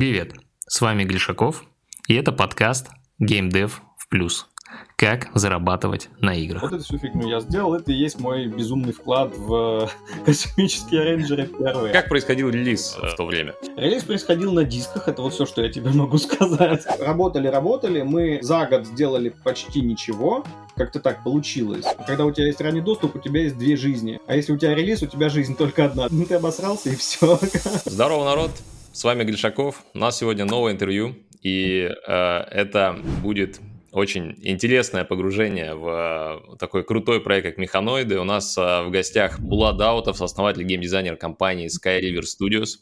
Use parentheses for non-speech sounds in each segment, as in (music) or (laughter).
Привет, с вами Глишаков, и это подкаст Game Dev в плюс. Как зарабатывать на играх. Вот эту всю фигню я сделал, это и есть мой безумный вклад в (laughs) космические рейнджеры первые. Как происходил релиз в то время? Релиз происходил на дисках, это вот все, что я тебе (laughs) могу сказать. Работали, работали, мы за год сделали почти ничего, как-то так получилось. Когда у тебя есть ранний доступ, у тебя есть две жизни. А если у тебя релиз, у тебя жизнь только одна. Ну ты обосрался и все. (laughs) Здорово, народ! С вами Гришаков. У нас сегодня новое интервью, и э, это будет очень интересное погружение в э, такой крутой проект, как Механоиды. У нас э, в гостях Булат Даутов, основатель геймдизайнер компании Sky River Studios.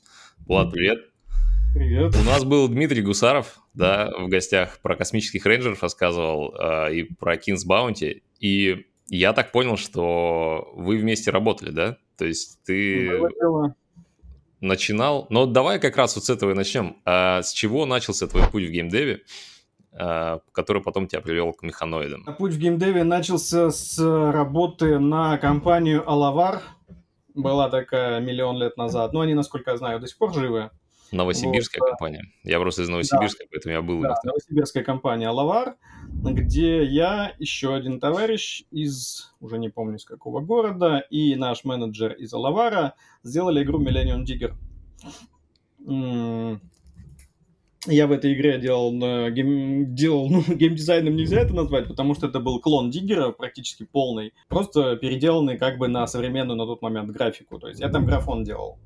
Булат, привет. Привет. У нас был Дмитрий Гусаров, да, в гостях про космических рейнджеров рассказывал э, и про Kings Bounty. И я так понял, что вы вместе работали, да? То есть ты... Было начинал. Но давай как раз вот с этого и начнем. А с чего начался твой путь в геймдеве, а, который потом тебя привел к механоидам? Путь в геймдеве начался с работы на компанию Алавар. Была такая миллион лет назад. Но они, насколько я знаю, до сих пор живы. Новосибирская вот, компания. Я просто из Новосибирска, да, поэтому я был. Да, новосибирская компания Алавар, где я, еще один товарищ из, уже не помню, из какого города, и наш менеджер из Алавара сделали игру Millennium Digger. Я в этой игре делал, гейм, делал ну, (laughs) геймдизайном нельзя это назвать, потому что это был клон Диггера практически полный, просто переделанный как бы на современную на тот момент графику. То есть я там графон делал.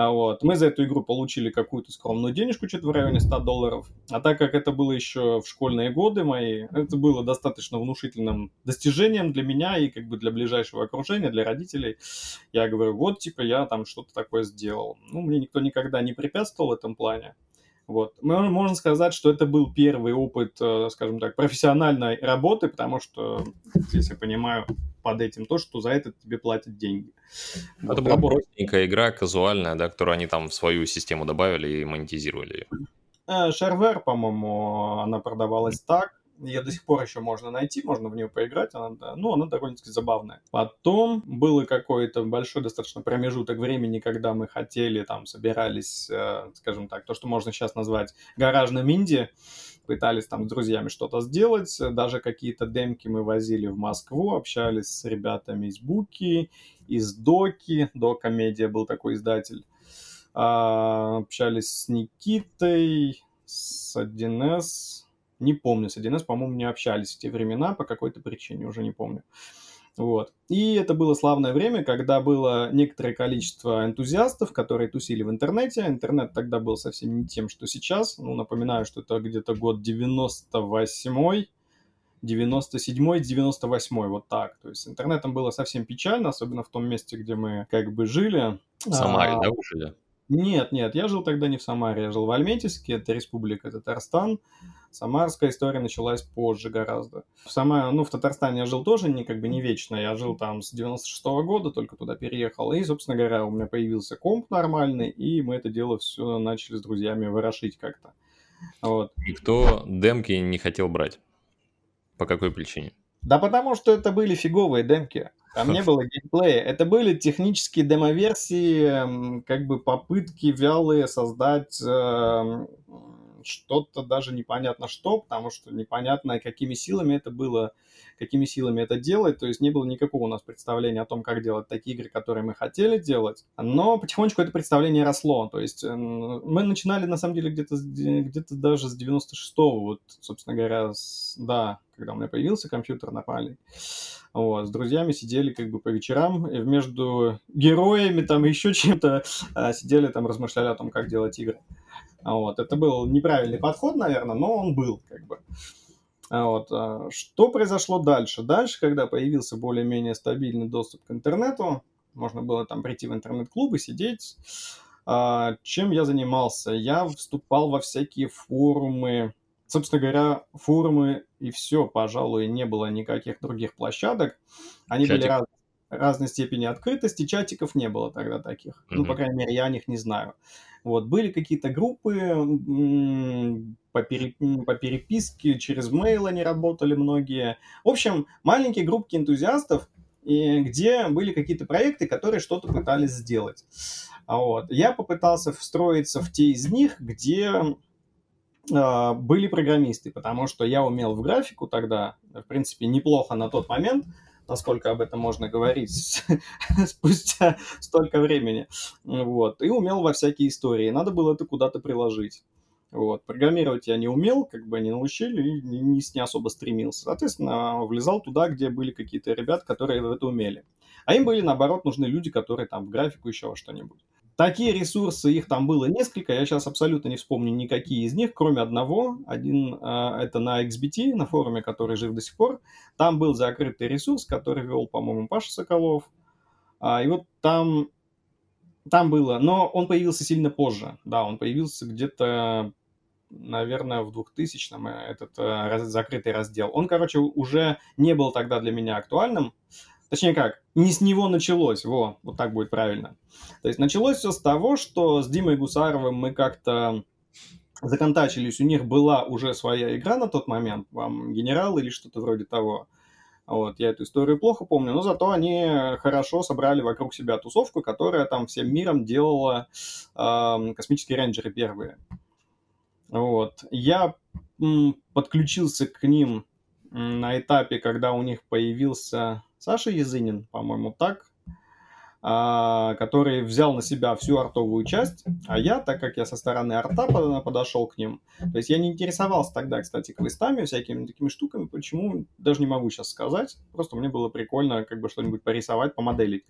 А вот. Мы за эту игру получили какую-то скромную денежку, что-то в районе 100 долларов. А так как это было еще в школьные годы мои, это было достаточно внушительным достижением для меня и как бы для ближайшего окружения, для родителей. Я говорю, вот, типа, я там что-то такое сделал. Ну, мне никто никогда не препятствовал в этом плане. Вот. Можно сказать, что это был первый опыт, э, скажем так, профессиональной работы, потому что, здесь я понимаю, под этим то, что за это тебе платят деньги. Это вот, была простенькая игра, казуальная, да, которую они там в свою систему добавили и монетизировали ее. Шарвер, по-моему, она продавалась так. Ее до сих пор еще можно найти, можно в нее поиграть, она, ну, она довольно-таки забавная. Потом был какой-то большой достаточно промежуток времени, когда мы хотели, там, собирались, э, скажем так, то, что можно сейчас назвать гаражным инди, пытались там с друзьями что-то сделать, даже какие-то демки мы возили в Москву, общались с ребятами из Буки, из Доки, Дока Медиа был такой издатель, а, общались с Никитой, с 1С, не помню, с 1С, по-моему, не общались в те времена по какой-то причине, уже не помню. Вот. И это было славное время, когда было некоторое количество энтузиастов, которые тусили в интернете. Интернет тогда был совсем не тем, что сейчас. Ну, напоминаю, что это где-то год 98 97 98 вот так. То есть с интернетом было совсем печально, особенно в том месте, где мы как бы жили. В Самаре, а, да, вы жили? Нет, нет, я жил тогда не в Самаре, я жил в Альметьевске, это республика Татарстан. Самарская история началась позже гораздо. В Сама... ну, в Татарстане я жил тоже не, как бы не вечно, я жил там с 96 -го года, только туда переехал. И, собственно говоря, у меня появился комп нормальный, и мы это дело все начали с друзьями ворошить как-то. Вот. Никто демки не хотел брать? По какой причине? Да потому что это были фиговые демки. Там не (laughs) было геймплея. Это были технические демоверсии, как бы попытки вялые создать э, что-то даже непонятно что, потому что непонятно, какими силами это было, какими силами это делать. То есть не было никакого у нас представления о том, как делать такие игры, которые мы хотели делать. Но потихонечку это представление росло. То есть э, мы начинали, на самом деле, где-то где даже с 96-го, вот, собственно говоря, с, да, когда у меня появился компьютер нормальный. Вот, с друзьями сидели как бы по вечерам, и между героями там еще чем-то а, сидели там, размышляли о том, как делать игры. Вот, это был неправильный подход, наверное, но он был как бы. Вот. А, что произошло дальше? Дальше, когда появился более-менее стабильный доступ к интернету, можно было там прийти в интернет-клуб и сидеть. А, чем я занимался? Я вступал во всякие форумы, собственно говоря, форумы и все, пожалуй, не было никаких других площадок. Они Чатик. были раз, разной степени открытости, чатиков не было тогда таких. Mm-hmm. Ну, по крайней мере, я о них не знаю. Вот, были какие-то группы по, пере, по переписке, через mail они работали многие. В общем, маленькие группки энтузиастов, и где были какие-то проекты, которые что-то пытались сделать. А вот. Я попытался встроиться в те из них, где были программисты, потому что я умел в графику тогда, в принципе, неплохо на тот момент, насколько об этом можно говорить (laughs) спустя столько времени. Вот. И умел во всякие истории. Надо было это куда-то приложить. Вот. Программировать я не умел, как бы не научили, и не, не особо стремился. Соответственно, влезал туда, где были какие-то ребята, которые это умели. А им были, наоборот, нужны люди, которые там в графику еще во что-нибудь. Такие ресурсы, их там было несколько, я сейчас абсолютно не вспомню никакие из них, кроме одного. Один э, это на XBT, на форуме, который жив до сих пор. Там был закрытый ресурс, который вел, по-моему, Паша Соколов. А, и вот там, там было, но он появился сильно позже. Да, он появился где-то, наверное, в 2000-м, э, этот э, закрытый раздел. Он, короче, уже не был тогда для меня актуальным. Точнее как, не с него началось, во, вот так будет правильно. То есть началось все с того, что с Димой Гусаровым мы как-то законтачились, у них была уже своя игра на тот момент, вам генерал или что-то вроде того. Вот, я эту историю плохо помню, но зато они хорошо собрали вокруг себя тусовку, которая там всем миром делала э, космические рейнджеры первые. Вот. Я м, подключился к ним на этапе, когда у них появился Саша Язынин, по-моему, так, а, который взял на себя всю артовую часть, а я, так как я со стороны арта подошел к ним, то есть я не интересовался тогда, кстати, квестами, всякими такими штуками, почему, даже не могу сейчас сказать, просто мне было прикольно как бы что-нибудь порисовать, помоделить.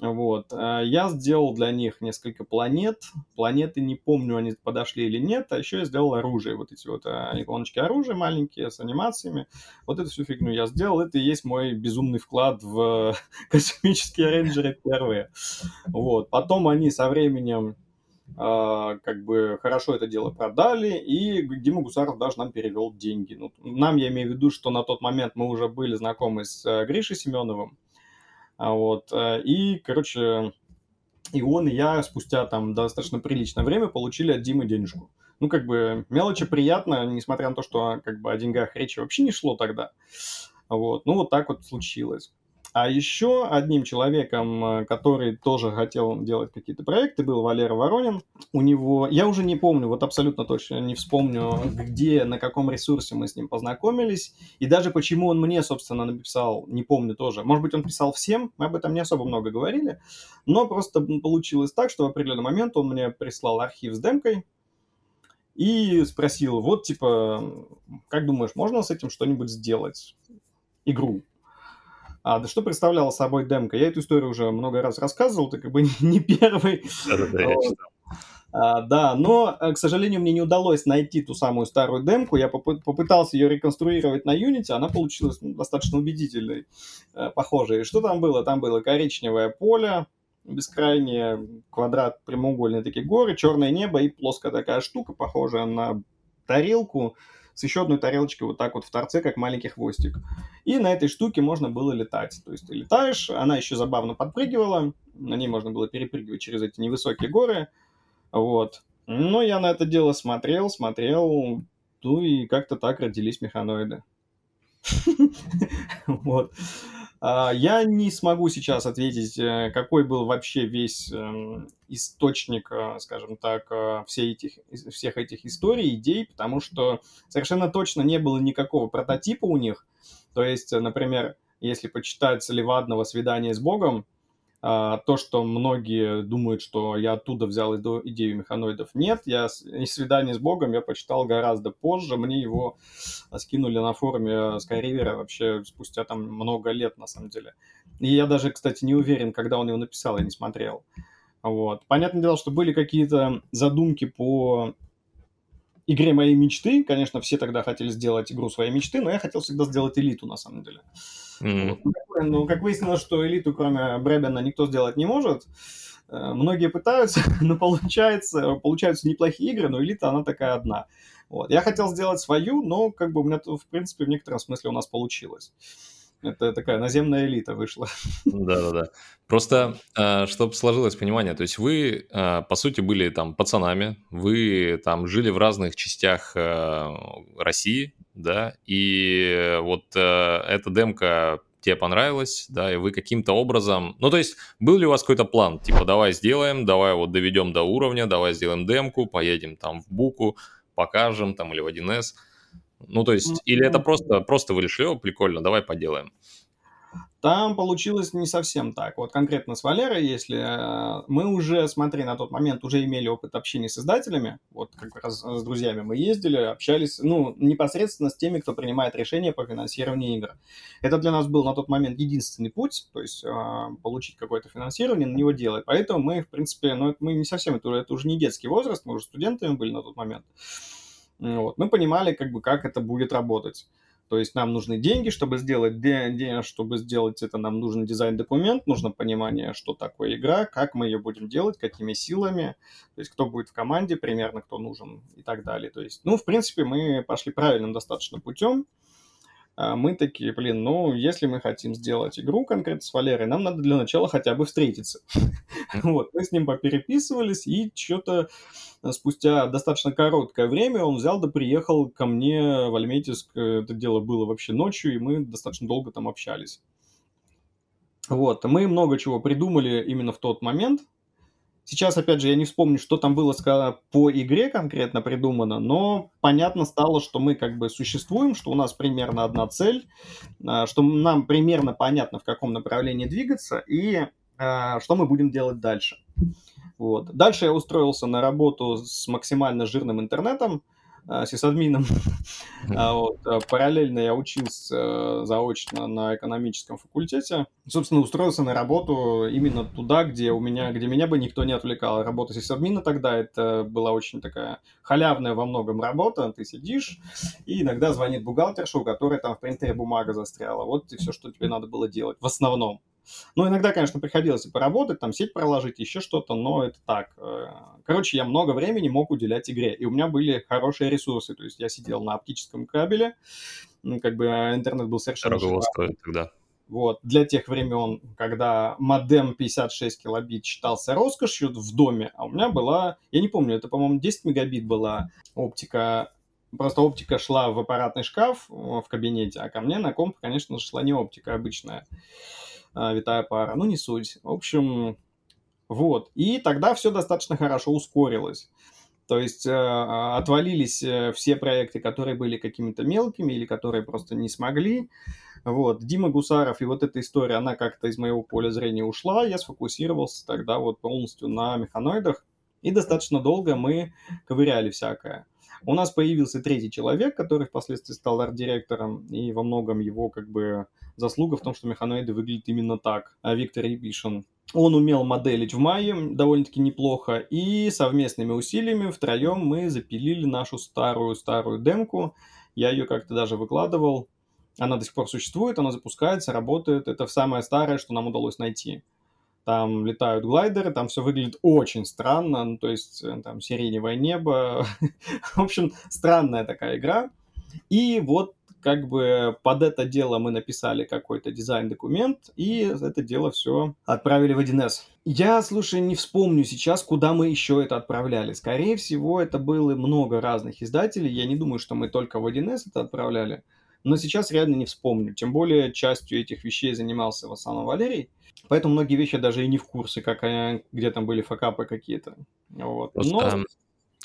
Вот. Э, я сделал для них несколько планет. Планеты не помню, они подошли или нет. А еще я сделал оружие. Вот эти вот э, иконочки оружия маленькие с анимациями. Вот эту всю фигню я сделал. Это и есть мой безумный вклад в (laughs) космические рейнджеры первые. Вот. Потом они со временем Uh, как бы хорошо это дело продали, и Дима Гусаров даже нам перевел деньги. Ну, нам, я имею в виду, что на тот момент мы уже были знакомы с uh, Гришей Семеновым, а вот. Э, и, короче, и он, и я спустя там достаточно приличное время получили от Димы денежку. Ну, как бы, мелочи приятно, несмотря на то, что как бы о деньгах речи вообще не шло тогда. Вот. Ну, вот так вот случилось. А еще одним человеком, э, который тоже хотел делать какие-то проекты, был Валера Воронин. У него, я уже не помню, вот абсолютно точно не вспомню, где, на каком ресурсе мы с ним познакомились. И даже почему он мне, собственно, написал, не помню тоже. Может быть, он писал всем, мы об этом не особо много говорили. Но просто получилось так, что в определенный момент он мне прислал архив с демкой, и спросил, вот, типа, как думаешь, можно с этим что-нибудь сделать? Игру. А, да что представляла собой демка? Я эту историю уже много раз рассказывал, ты как бы (laughs) не первый. Да-да-да, читал. А, да, но, э, к сожалению, мне не удалось найти ту самую старую демку. Я поп- попытался ее реконструировать на Unity, она получилась ну, достаточно убедительной, э, похожей. Что там было? Там было коричневое поле, бескрайнее, квадрат, прямоугольные такие горы, черное небо и плоская такая штука, похожая на тарелку, с еще одной тарелочкой вот так вот в торце, как маленький хвостик. И на этой штуке можно было летать. То есть ты летаешь, она еще забавно подпрыгивала, на ней можно было перепрыгивать через эти невысокие горы. Вот. Ну, я на это дело смотрел, смотрел, ну и как-то так родились механоиды. (laughs) Вот. А, я не смогу сейчас ответить, э, какой был вообще весь эм, источник, э, скажем так, э, всех этих, всех этих историй, идей, потому что совершенно точно не было никакого прототипа у них. То есть, например, если почитать Левадного «Свидание с Богом», то, что многие думают, что я оттуда взял идею механоидов. Нет, я «Свидание с Богом» я почитал гораздо позже. Мне его скинули на форуме Skyriver вообще спустя там много лет, на самом деле. И я даже, кстати, не уверен, когда он его написал, я не смотрел. Вот. Понятное дело, что были какие-то задумки по игре моей мечты. Конечно, все тогда хотели сделать игру своей мечты, но я хотел всегда сделать элиту, на самом деле. Ну, как выяснилось, что элиту, кроме Бребена, никто сделать не может. Э, многие пытаются, (laughs) но получается, получаются неплохие игры, но элита, она такая одна. Вот. Я хотел сделать свою, но как бы у меня, в принципе, в некотором смысле у нас получилось. Это такая наземная элита вышла. Да-да-да. Просто, э, чтобы сложилось понимание, то есть вы, э, по сути, были там пацанами, вы там жили в разных частях России, да, и вот эта демка тебе понравилось, да, и вы каким-то образом... Ну, то есть, был ли у вас какой-то план? Типа, давай сделаем, давай вот доведем до уровня, давай сделаем демку, поедем там в Буку, покажем там или в 1С. Ну, то есть, или это просто, просто вы решили, прикольно, давай поделаем. Там получилось не совсем так. Вот конкретно с Валерой, если э, мы уже, смотри, на тот момент уже имели опыт общения с издателями, вот как раз с друзьями мы ездили, общались, ну, непосредственно с теми, кто принимает решения по финансированию игр. Это для нас был на тот момент единственный путь, то есть э, получить какое-то финансирование, на него делать. Поэтому мы, в принципе, ну, мы не совсем, это, это уже не детский возраст, мы уже студентами были на тот момент. Вот. Мы понимали, как бы, как это будет работать. То есть нам нужны деньги, чтобы сделать, де, чтобы сделать это, нам нужен дизайн-документ, нужно понимание, что такое игра, как мы ее будем делать, какими силами, то есть кто будет в команде примерно, кто нужен и так далее. То есть, ну, в принципе, мы пошли правильным достаточно путем. А мы такие, блин, ну, если мы хотим сделать игру конкретно с Валерой, нам надо для начала хотя бы встретиться. (laughs) Вот, мы с ним попереписывались, и что-то спустя достаточно короткое время он взял да приехал ко мне в Альметьевск. Это дело было вообще ночью, и мы достаточно долго там общались. Вот, мы много чего придумали именно в тот момент, Сейчас, опять же, я не вспомню, что там было по игре конкретно придумано, но понятно стало, что мы как бы существуем, что у нас примерно одна цель, а, что нам примерно понятно, в каком направлении двигаться и а, что мы будем делать дальше. Вот. Дальше я устроился на работу с максимально жирным интернетом, сисадмином. А вот. Э, параллельно я учился заочно на экономическом факультете. Собственно, устроился на работу именно туда, где у меня, где меня бы никто не отвлекал. Работа сисадмина тогда это была очень такая халявная во многом работа. Ты сидишь, и иногда звонит бухгалтерша, у которой там в принтере бумага застряла. Вот и все, что тебе надо было делать в основном. Ну, иногда, конечно, приходилось и поработать, там сеть проложить, еще что-то, но это так. Э, короче, я много времени мог уделять игре, и у меня были хорошие ресурсы, то есть я сидел на оптическом кабеле, ну, как бы а интернет был совершенно... Дорого стоит тогда. Вот. Для тех времен, когда модем 56 килобит считался роскошью в доме, а у меня была, я не помню, это, по-моему, 10 мегабит была оптика, просто оптика шла в аппаратный шкаф в кабинете, а ко мне на комп, конечно, шла не оптика обычная. А, витая пара, ну не суть. В общем, вот. И тогда все достаточно хорошо ускорилось. То есть э, а, отвалились э, все проекты, которые были какими-то мелкими или которые просто не смогли. Вот. Дима Гусаров и вот эта история, она как-то из моего поля зрения ушла. Я сфокусировался тогда вот полностью на механоидах. И достаточно долго мы ковыряли всякое. У нас появился третий человек, который впоследствии стал арт-директором, и во многом его как бы заслуга в том, что механоиды выглядят именно так. А Виктор Епишин. Он умел моделить в мае довольно-таки неплохо, и совместными усилиями втроем мы запилили нашу старую-старую демку. Я ее как-то даже выкладывал. Она до сих пор существует, она запускается, работает. Это самое старое, что нам удалось найти там летают глайдеры, там все выглядит очень странно, ну, то есть э, там сиреневое небо, (laughs) в общем, странная такая игра. И вот как бы под это дело мы написали какой-то дизайн-документ, и это дело все отправили в 1С. Я, слушай, не вспомню сейчас, куда мы еще это отправляли. Скорее всего, это было много разных издателей. Я не думаю, что мы только в 1С это отправляли. Но сейчас реально не вспомню. Тем более, частью этих вещей занимался в основном Валерий. Поэтому многие вещи даже и не в курсе, как они, где там были факапы какие-то. Вот. Просто, Но...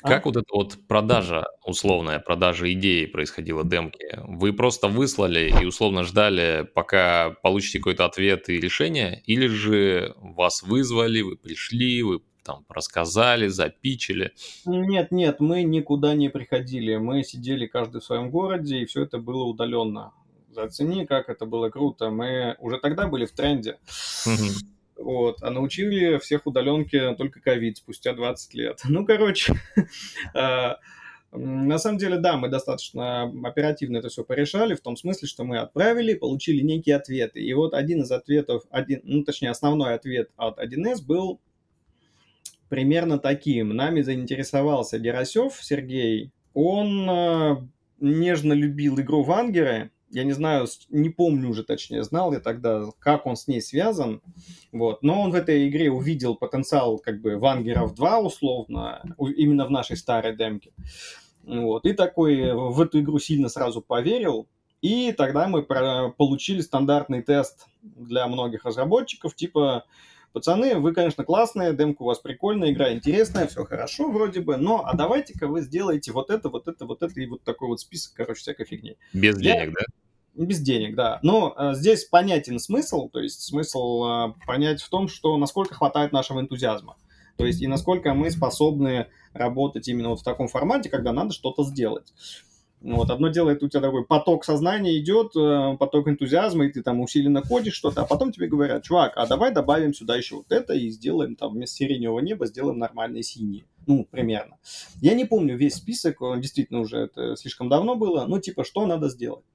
А? Как вот эта вот продажа, условная продажа идеи происходила демки? Вы просто выслали и условно ждали, пока получите какой-то ответ и решение? Или же вас вызвали, вы пришли, вы там рассказали, запичили? Нет, нет, мы никуда не приходили. Мы сидели каждый в своем городе, и все это было удаленно. Зацени, как это было круто. Мы уже тогда были в тренде. Вот, а научили всех удаленке только ковид спустя 20 лет. (laughs) Ну, короче, (laughs) а, на самом деле, да, мы достаточно оперативно это все порешали, в том смысле, что мы отправили, получили некие ответы. И вот один из ответов, один, ну, точнее, основной ответ от 1С был примерно таким. Нами заинтересовался Герасев Сергей. Он э, нежно любил игру Вангеры, я не знаю, не помню уже точнее, знал я тогда, как он с ней связан, вот, но он в этой игре увидел потенциал как бы Вангеров 2 условно, именно в нашей старой демке, вот, и такой в эту игру сильно сразу поверил, И тогда мы получили стандартный тест для многих разработчиков, типа, пацаны, вы, конечно, классные, демка у вас прикольная, игра интересная, все хорошо вроде бы, но а давайте-ка вы сделаете вот это, вот это, вот это и вот такой вот список, короче, всякой фигни. Без Я... денег, да? Без денег, да. Но э, здесь понятен смысл, то есть смысл э, понять в том, что насколько хватает нашего энтузиазма. То есть и насколько мы способны работать именно вот в таком формате, когда надо что-то сделать. Вот, одно дело, это у тебя такой поток сознания идет, э, поток энтузиазма, и ты там усиленно ходишь что-то, а потом тебе говорят, чувак, а давай добавим сюда еще вот это и сделаем там вместо сиреневого неба сделаем нормальные синие. Ну, примерно. Я не помню весь список, он действительно уже это слишком давно было, ну, типа, что надо сделать.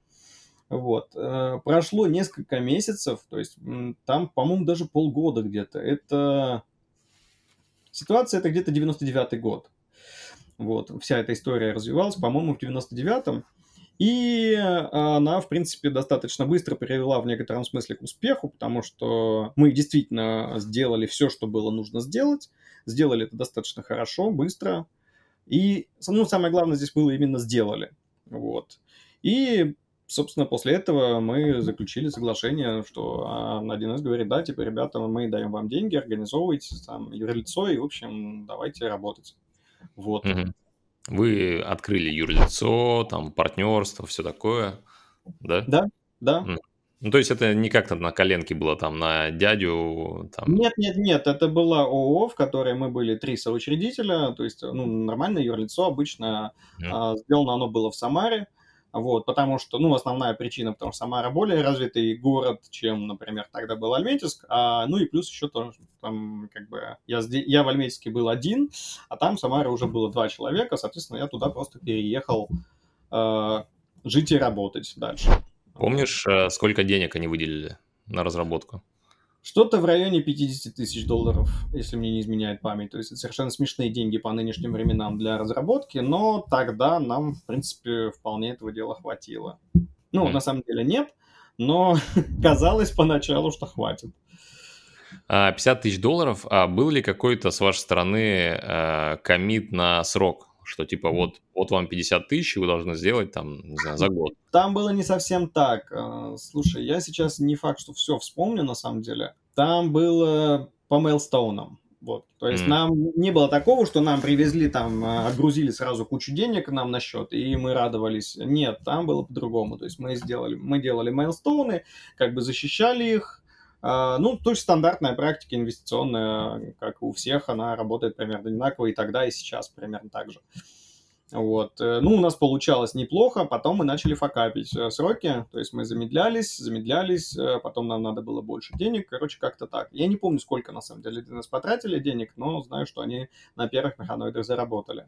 Вот. Э, прошло несколько месяцев, то есть там, по-моему, даже полгода где-то. Это... Ситуация это где-то 99-й год. Вот, вся эта история развивалась, по-моему, в 99-м. И она, в принципе, достаточно быстро привела в некотором смысле к успеху, потому что мы действительно сделали все, что было нужно сделать. Сделали это достаточно хорошо, быстро. И, ну, самое главное здесь было именно сделали. Вот. И, собственно, после этого мы заключили соглашение, что а, 1С говорит, да, типа, ребята, мы даем вам деньги, организовывайте там юрлицо, и, в общем, давайте работать. Вот. Угу. Вы открыли юрлицо, там, партнерство, все такое, да? Да, да. Ну, то есть это не как-то на коленке было там на дядю? Там... Нет, нет, нет, это была ООО, в которой мы были три соучредителя, то есть, ну, нормальное юрлицо обычно, mm. а, сделано оно было в Самаре, вот, потому что, ну, основная причина, потому что Самара более развитый город, чем, например, тогда был Альметьевск, а, ну и плюс еще то, там, как бы, я, я в Альметьевске был один, а там в Самаре уже было два человека, соответственно, я туда просто переехал э, жить и работать дальше. Помнишь, э, сколько денег они выделили на разработку? Что-то в районе 50 тысяч долларов, если мне не изменяет память. То есть это совершенно смешные деньги по нынешним временам для разработки, но тогда нам, в принципе, вполне этого дела хватило. Ну, mm. на самом деле нет, но (laughs) казалось поначалу, что хватит. 50 а, тысяч долларов. А был ли какой-то с вашей стороны э, коммит на срок? Что типа вот, вот вам 50 тысяч, и вы должны сделать там, не знаю, за год. Там было не совсем так. Э, слушай, я сейчас не факт, что все вспомню на самом деле. Там было по мейлстоунам. Вот. То есть mm. нам не было такого, что нам привезли там, э, отгрузили сразу кучу денег нам на счет, и мы радовались. Нет, там было по-другому. То есть мы сделали, мы делали мейлстоуны, как бы защищали их, а, ну, то есть стандартная практика инвестиционная, как у всех, она работает примерно одинаково и тогда, и сейчас примерно так же. Вот. Э, ну, у нас получалось неплохо, потом мы начали факапить э, сроки, то есть мы замедлялись, замедлялись, э, потом нам надо было больше денег, короче, как-то так. Я не помню, сколько на самом деле нас потратили денег, но знаю, что они на первых механоидах заработали.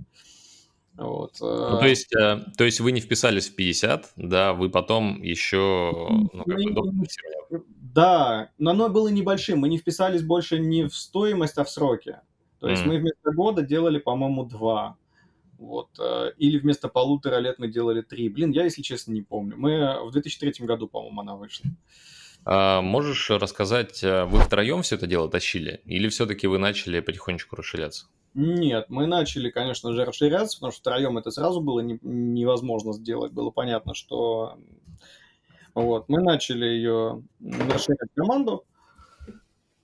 Вот. Ну, то, есть, то есть вы не вписались в 50, да, вы потом еще ну, как бы, да, но оно было небольшим. Мы не вписались больше не в стоимость, а в сроки. То есть mm. мы вместо года делали, по-моему, два. Вот. Э, или вместо полутора лет мы делали три. Блин, я, если честно, не помню. Мы в 2003 году, по-моему, она вышла. А можешь рассказать, э, вы втроем все это дело тащили? Или все-таки вы начали потихонечку расширяться? Нет, мы начали, конечно же, расширяться, потому что втроем это сразу было не, невозможно сделать. Было понятно, что вот, мы начали ее расширять команду.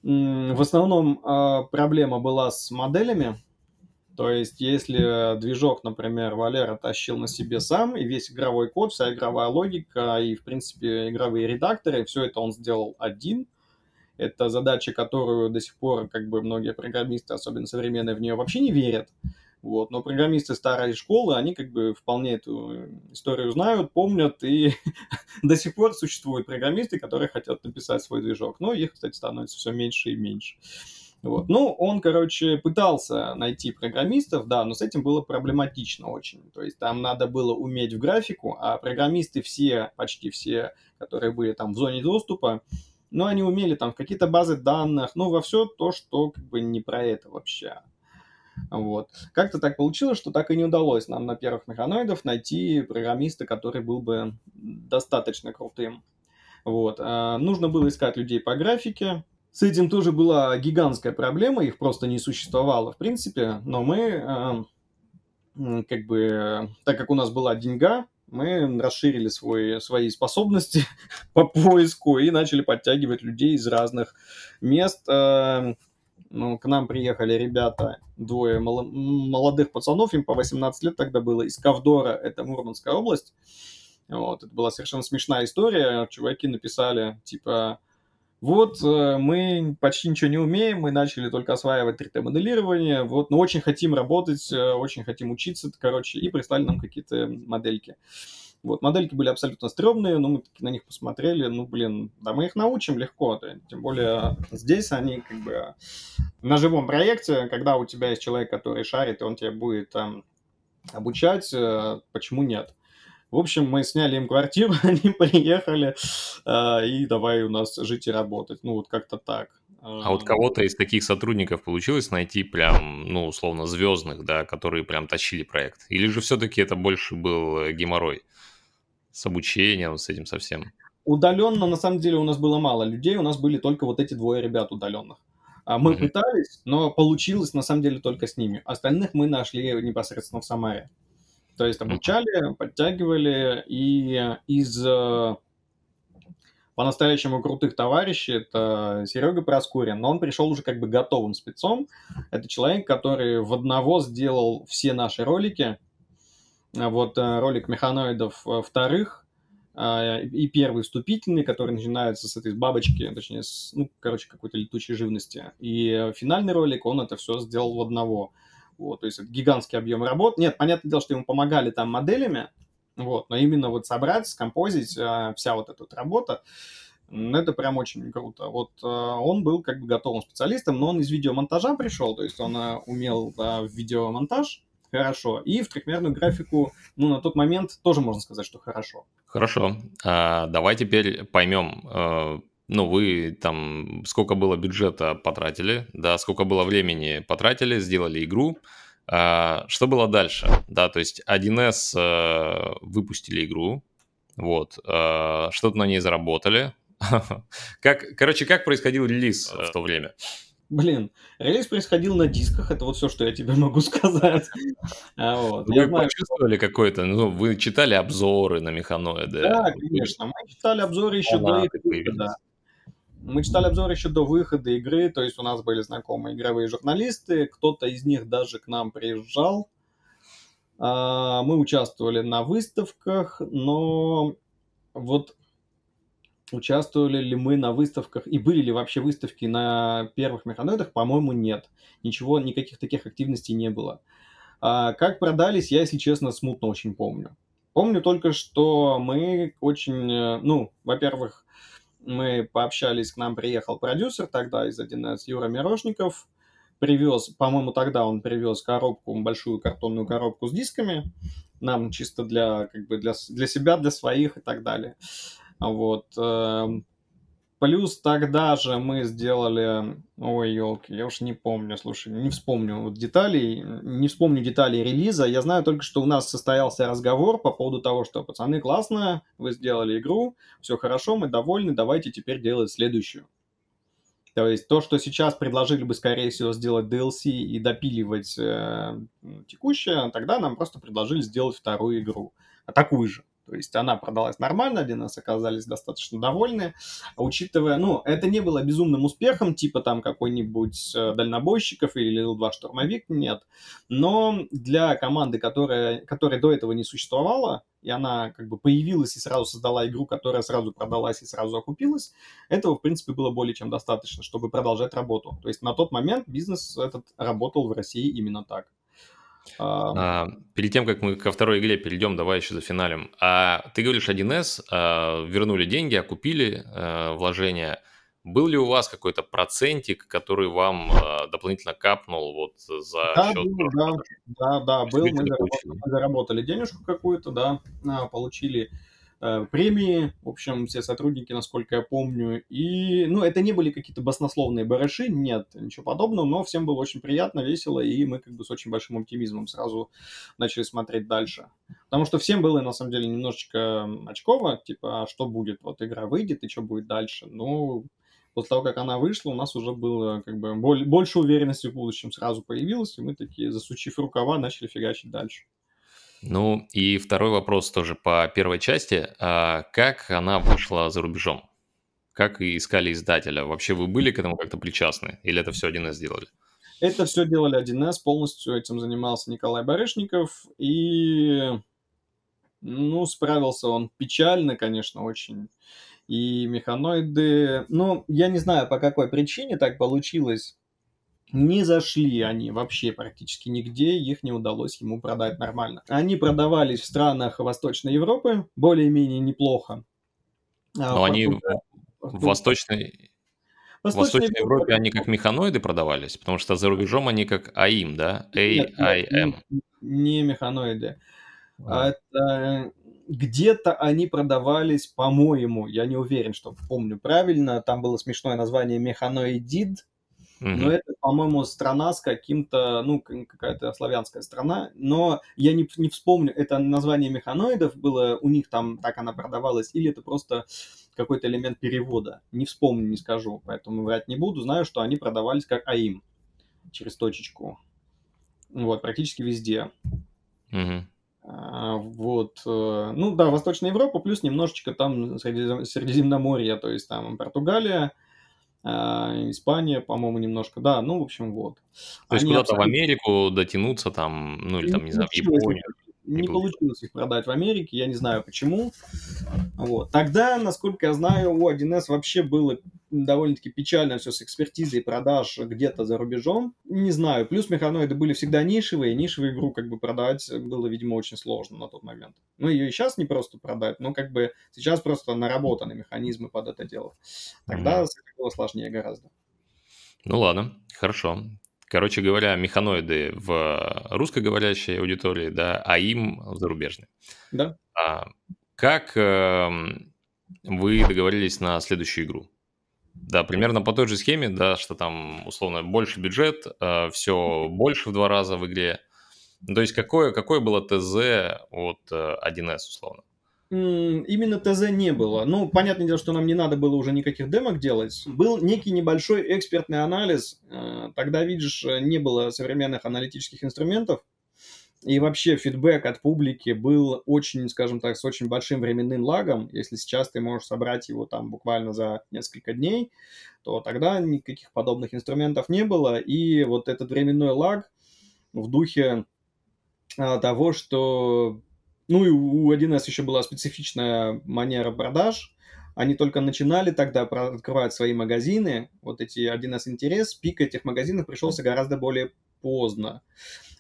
В основном а, проблема была с моделями. То есть, если движок, например, Валера тащил на себе сам, и весь игровой код, вся игровая логика, и, в принципе, игровые редакторы, все это он сделал один. Это задача, которую до сих пор, как бы, многие программисты, особенно современные, в нее вообще не верят. Вот. Но программисты старой школы, они как бы вполне эту историю знают, помнят, и (laughs) до сих пор существуют программисты, которые хотят написать свой движок. Но их, кстати, становится все меньше и меньше. Вот. Ну, он, короче, пытался найти программистов, да, но с этим было проблематично очень. То есть там надо было уметь в графику, а программисты все, почти все, которые были там в зоне доступа, ну, они умели там в какие-то базы данных, ну, во все то, что как бы не про это вообще. Вот. Как-то так получилось, что так и не удалось нам на первых механоидов найти программиста, который был бы достаточно крутым. Вот. А, нужно было искать людей по графике. С этим тоже была гигантская проблема, их просто не существовало в принципе, но мы, а, как бы, так как у нас была деньга, мы расширили свой, свои способности (laughs) по поиску и начали подтягивать людей из разных мест. Э, ну, к нам приехали ребята, двое молодых пацанов, им по 18 лет тогда было, из Ковдора, это Мурманская область. Вот, это была совершенно смешная история. Чуваки написали, типа, вот э, мы почти ничего не умеем, мы начали только осваивать 3D-моделирование, вот, но очень хотим работать, э, очень хотим учиться, короче, и прислали нам какие-то модельки. Вот, модельки были абсолютно стрёмные, но мы на них посмотрели, ну, блин, да мы их научим легко, да, тем более здесь они как бы на живом проекте, когда у тебя есть человек, который шарит, и он тебе будет там обучать, э, почему нет? В общем, мы сняли им квартиру, (laughs) они приехали, э, и давай у нас жить и работать. Ну, вот как-то так. А вот кого-то из таких сотрудников получилось найти прям, ну, условно, звездных, да, которые прям тащили проект? Или же все-таки это больше был э, геморрой с обучением, с этим совсем? Удаленно, на самом деле, у нас было мало людей, у нас были только вот эти двое ребят удаленных. А мы mm-hmm. пытались, но получилось на самом деле только с ними. Остальных мы нашли непосредственно в Самаре. То есть обучали, подтягивали, и из э, по-настоящему крутых товарищей это Серега Проскурин, но он пришел уже как бы готовым спецом. Это человек, который в одного сделал все наши ролики. Вот э, ролик механоидов э, вторых и первый вступительный, который начинается с этой бабочки, точнее, с, ну, короче, какой-то летучей живности. И финальный ролик, он это все сделал в одного. Вот, то есть гигантский объем работ. Нет, понятное дело, что ему помогали там моделями, вот, но именно вот собрать, скомпозить э, вся вот эта вот работа, это прям очень круто. Вот э, он был как бы готовым специалистом, но он из видеомонтажа пришел, то есть он э, умел э, в видеомонтаж хорошо, и в трехмерную графику, ну, на тот момент тоже можно сказать, что хорошо. Хорошо. А, давай теперь поймем, ну, вы там сколько было бюджета потратили, да, сколько было времени потратили, сделали игру, а, что было дальше, да, то есть 1С э, выпустили игру, вот, э, что-то на ней заработали, (laughs) как, короче, как происходил релиз в то время? Блин, релиз происходил на дисках, это вот все, что я тебе (laughs) могу сказать. А, вот. Вы я почувствовали что... какой-то, ну, вы читали обзоры на механоиды? Да, конечно, мы читали обзоры еще до да. Мы читали обзоры еще до выхода игры, то есть у нас были знакомые игровые журналисты, кто-то из них даже к нам приезжал. А, мы участвовали на выставках, но вот участвовали ли мы на выставках и были ли вообще выставки на первых механоидах, по-моему, нет. Ничего, никаких таких активностей не было. А как продались, я, если честно, смутно очень помню. Помню только, что мы очень, э, ну, во-первых, мы пообщались, к нам приехал продюсер тогда из 1С, Юра Мирошников, привез, по-моему, тогда он привез коробку, большую картонную коробку с дисками, нам чисто для, как бы для, для себя, для своих и так далее. Вот. Плюс тогда же мы сделали... Ой, елки, я уж не помню, слушай, не вспомню вот деталей, не вспомню деталей релиза. Я знаю только, что у нас состоялся разговор по поводу того, что, пацаны, классно, вы сделали игру, все хорошо, мы довольны, давайте теперь делать следующую. То есть то, что сейчас предложили бы, скорее всего, сделать DLC и допиливать э, текущее, тогда нам просто предложили сделать вторую игру, а такую же. То есть она продалась нормально, нас оказались достаточно довольны. А учитывая, ну, это не было безумным успехом, типа там какой-нибудь э, дальнобойщиков или Ил-2 штурмовик, нет. Но для команды, которая, которая до этого не существовала, и она как бы появилась и сразу создала игру, которая сразу продалась и сразу окупилась, этого, в принципе, было более чем достаточно, чтобы продолжать работу. То есть на тот момент бизнес этот работал в России именно так. А, перед тем, как мы ко второй игре перейдем, давай еще за финалем. А, ты говоришь, 1С а, вернули деньги, окупили а, вложения. Был ли у вас какой-то процентик, который вам а, дополнительно капнул вот за да, счет... Был, да, да, да, был. Мы заработали, мы заработали денежку какую-то, да, получили Э, премии, в общем, все сотрудники, насколько я помню. И, ну, это не были какие-то баснословные барыши, нет, ничего подобного, но всем было очень приятно, весело, и мы как бы с очень большим оптимизмом сразу начали смотреть дальше. Потому что всем было, на самом деле, немножечко очково, типа, а что будет, вот игра выйдет, и что будет дальше. Ну, после того, как она вышла, у нас уже было как бы больше уверенности в будущем сразу появилось, и мы такие, засучив рукава, начали фигачить дальше. Ну и второй вопрос тоже по первой части. А как она вышла за рубежом? Как искали издателя? Вообще вы были к этому как-то причастны? Или это все 1С сделали? Это все делали 1С, полностью этим занимался Николай Барышников, и, ну, справился он печально, конечно, очень. И механоиды, ну, я не знаю, по какой причине так получилось, не зашли они вообще практически нигде, их не удалось ему продать нормально. Они продавались в странах Восточной Европы более-менее неплохо. А Но они в, в Восточной, в Восточной Европе они как механоиды продавались, потому что за рубежом они как АИМ, да? AIM. Не, не механоиды. А. Это где-то они продавались, по-моему, я не уверен, что помню правильно, там было смешное название механоидид, Mm-hmm. Но это, по-моему, страна с каким-то, ну, какая-то славянская страна. Но я не, не вспомню, это название механоидов было у них там, так она продавалась, или это просто какой-то элемент перевода. Не вспомню, не скажу, поэтому врать не буду. Знаю, что они продавались как АИМ через точечку. Вот, практически везде. А, вот. Э, ну да, Восточная Европа, плюс немножечко там Средиземноморье, то есть там Португалия, Испания, по-моему, немножко, да, ну, в общем, вот. То есть куда-то в Америку дотянуться там, ну, или там, не, не знаю, в Японию не, не получилось их продать в Америке, я не знаю почему. Вот. Тогда, насколько я знаю, у 1С вообще было довольно-таки печально все с экспертизой продаж где-то за рубежом. Не знаю, плюс механоиды были всегда нишевые, нишевую игру как бы продать было, видимо, очень сложно на тот момент. Ну, ее и сейчас не просто продать, но как бы сейчас просто наработаны механизмы под это дело. Тогда mm-hmm. было сложнее гораздо. Ну ладно, хорошо. Короче говоря, механоиды в русскоговорящей аудитории, да, а им в зарубежной. Да. А как э, вы договорились на следующую игру? Да, примерно по той же схеме, да, что там условно больше бюджет, э, все больше в два раза в игре. То есть какое, какое было ТЗ от э, 1С условно? Именно ТЗ не было. Ну, понятное дело, что нам не надо было уже никаких демок делать. Был некий небольшой экспертный анализ. Э, тогда, видишь, не было современных аналитических инструментов. И вообще фидбэк от публики был очень, скажем так, с очень большим временным лагом. Если сейчас ты можешь собрать его там буквально за несколько дней, то тогда никаких подобных инструментов не было. И вот этот временной лаг в духе а, того, что ну и у 1С еще была специфичная манера продаж. Они только начинали тогда открывать свои магазины. Вот эти 1С интерес, пик этих магазинов пришелся гораздо более поздно.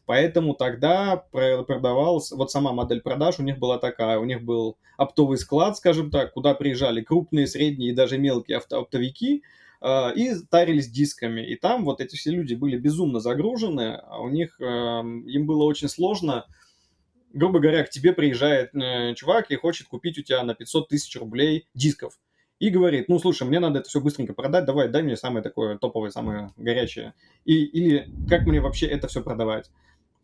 Поэтому тогда продавалась, вот сама модель продаж у них была такая, у них был оптовый склад, скажем так, куда приезжали крупные, средние и даже мелкие авто оптовики, э, и тарились дисками. И там вот эти все люди были безумно загружены, а у них, э, им было очень сложно грубо говоря, к тебе приезжает э, чувак и хочет купить у тебя на 500 тысяч рублей дисков. И говорит, ну, слушай, мне надо это все быстренько продать, давай, дай мне самое такое топовое, самое горячее. И, или как мне вообще это все продавать?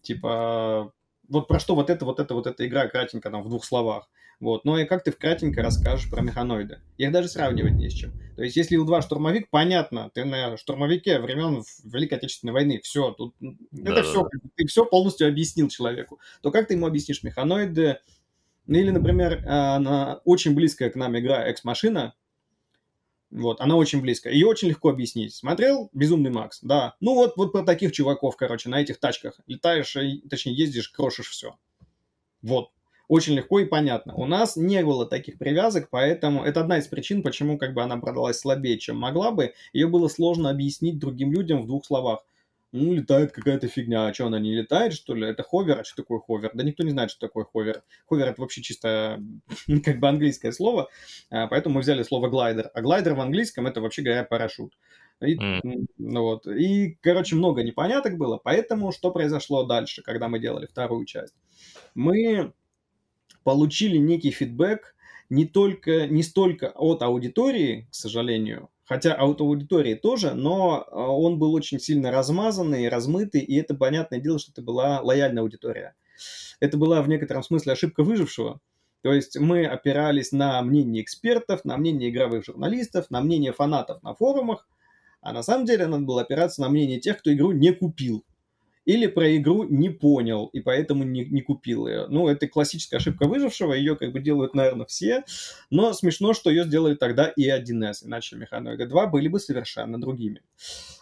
Типа, вот про что вот это, вот это, вот эта игра кратенько там в двух словах. Вот. Но и как ты вкратенько расскажешь про механоиды? Их даже сравнивать не с чем. То есть, если Ил-2 штурмовик, понятно, ты на штурмовике времен Великой Отечественной войны, все, тут да, это да, все, да. ты все полностью объяснил человеку. То как ты ему объяснишь механоиды? Ну или, например, она очень близкая к нам игра Экс-машина, вот, она очень близко. Ее очень легко объяснить. Смотрел «Безумный Макс»? Да. Ну вот, вот про таких чуваков, короче, на этих тачках. Летаешь, точнее, ездишь, крошишь все. Вот очень легко и понятно. У нас не было таких привязок, поэтому это одна из причин, почему как бы она продалась слабее, чем могла бы. Ее было сложно объяснить другим людям в двух словах. Ну, летает какая-то фигня. А что, она не летает, что ли? Это ховер? А что такое ховер? Да никто не знает, что такое ховер. Ховер — это вообще чисто (laughs) как бы английское слово, а, поэтому мы взяли слово глайдер. А глайдер в английском — это вообще говоря парашют. И, mm. вот. и, короче, много непоняток было, поэтому что произошло дальше, когда мы делали вторую часть? Мы получили некий фидбэк не только, не столько от аудитории, к сожалению, хотя от аудитории тоже, но а, он был очень сильно размазанный, размытый, и это понятное дело, что это была лояльная аудитория. Это была в некотором смысле ошибка выжившего. То есть мы опирались на мнение экспертов, на мнение игровых журналистов, на мнение фанатов на форумах, а на самом деле надо было опираться на мнение тех, кто игру не купил. Или про игру не понял и поэтому не, не купил ее. Ну, это классическая ошибка выжившего, ее как бы делают, наверное, все, но смешно, что ее сделали тогда и 1С, иначе Механоиды 2 были бы совершенно другими.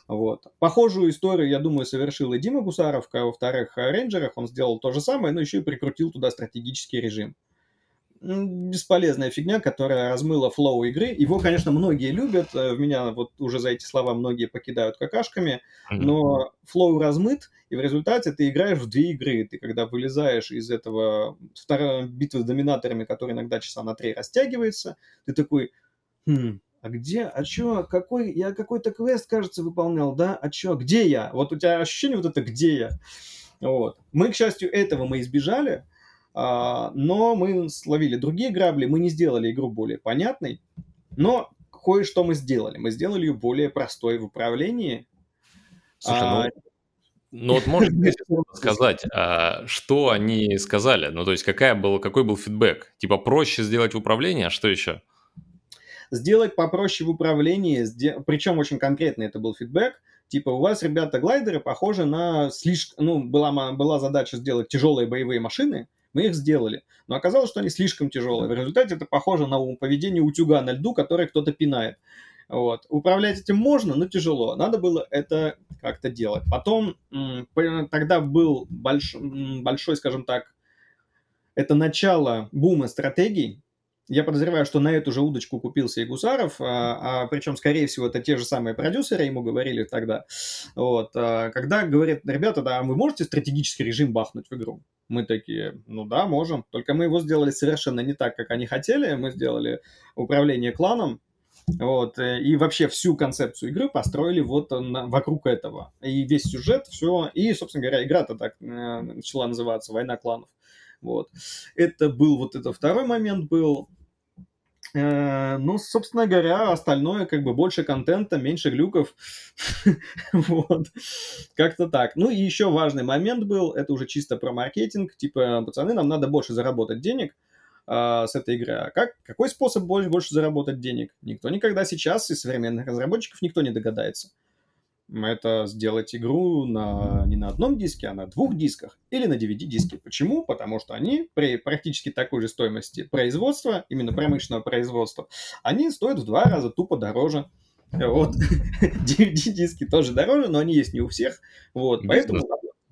Вот. Похожую историю, я думаю, совершил и Дима Гусаров во вторых рейнджерах, он сделал то же самое, но еще и прикрутил туда стратегический режим бесполезная фигня, которая размыла flow игры. Его, конечно, многие любят. Э, меня вот уже за эти слова многие покидают какашками. Но flow размыт, и в результате ты играешь в две игры. Ты когда вылезаешь из этого второй битвы с доминаторами, которая иногда часа на три растягивается, ты такой, хм, а где, а чё, какой, я какой-то квест, кажется, выполнял, да, а чё, где я? Вот у тебя ощущение вот это, где я? Вот. Мы, к счастью, этого мы избежали, но мы словили другие грабли, мы не сделали игру более понятной, но кое-что мы сделали. Мы сделали ее более простой в управлении. Слушай, ну, а... ну вот можешь (laughs) сказать, а, что они сказали? Ну, то есть, какая был, какой был фидбэк? Типа проще сделать в управлении, а что еще? Сделать попроще в управлении, причем очень конкретно это был фидбэк, Типа, у вас, ребята, глайдеры похожи на слишком... Ну, была, была задача сделать тяжелые боевые машины, мы их сделали. Но оказалось, что они слишком тяжелые. В результате это похоже на поведение утюга на льду, который кто-то пинает. Вот. Управлять этим можно, но тяжело. Надо было это как-то делать. Потом, тогда был больш, большой, скажем так, это начало бума стратегий, я подозреваю, что на эту же удочку купился и Гусаров, а, а причем, скорее всего, это те же самые продюсеры ему говорили тогда. Вот, а, когда говорят, ребята, да, вы можете стратегический режим бахнуть в игру? Мы такие, ну да, можем. Только мы его сделали совершенно не так, как они хотели. Мы сделали управление кланом, вот, э, и вообще всю концепцию игры построили вот на, вокруг этого. И весь сюжет, все, и, собственно говоря, игра-то так э, начала называться «Война кланов». Вот. Это был вот это второй момент был. Э, ну, собственно говоря, остальное как бы больше контента, меньше глюков. (laughs) вот. Как-то так. Ну и еще важный момент был, это уже чисто про маркетинг. Типа, пацаны, нам надо больше заработать денег э, с этой игры. А как, какой способ больше, больше заработать денег? Никто никогда сейчас из современных разработчиков никто не догадается это сделать игру на, не на одном диске, а на двух дисках или на DVD-диске. Почему? Потому что они при практически такой же стоимости производства, именно промышленного производства, они стоят в два раза тупо дороже. Вот. (laughs) DVD-диски тоже дороже, но они есть не у всех. Вот, поэтому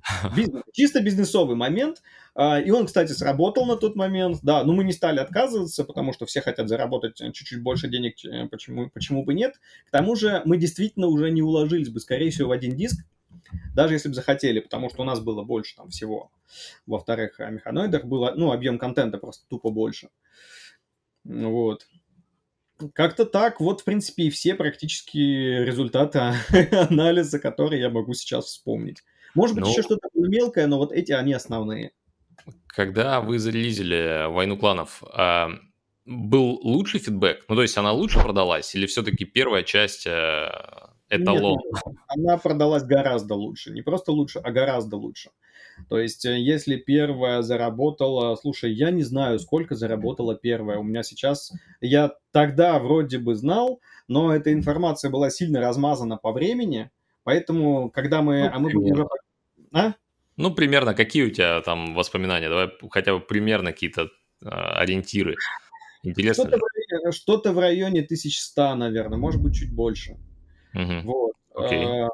(laughs) Бизнес, чисто бизнесовый момент. А, и он, кстати, сработал на тот момент. Да, но мы не стали отказываться, потому что все хотят заработать чуть-чуть больше денег, почему, почему бы нет. К тому же мы действительно уже не уложились бы, скорее всего, в один диск, даже если бы захотели, потому что у нас было больше там всего. Во вторых, о механоидах было, ну, объем контента просто тупо больше. Вот. Как-то так, вот, в принципе, и все практически результаты (laughs) анализа, которые я могу сейчас вспомнить. Может быть, ну, еще что-то мелкое, но вот эти, они основные. Когда вы зарелизили «Войну кланов», а, был лучший фидбэк? Ну, то есть она лучше продалась или все-таки первая часть э, эталон? Нет, она продалась гораздо лучше. Не просто лучше, а гораздо лучше. То есть, э, если первая заработала, слушай, я не знаю, сколько заработала первая. У меня сейчас, я тогда вроде бы знал, но эта информация была сильно размазана по времени, Поэтому, когда мы... Ну, а мы уже... А? Ну, примерно, какие у тебя там воспоминания? Давай хотя бы примерно какие-то э, ориентиры. Интересно. Что-то, в, что-то в районе 1100, наверное, может быть, чуть больше. Угу. Вот. Okay. А,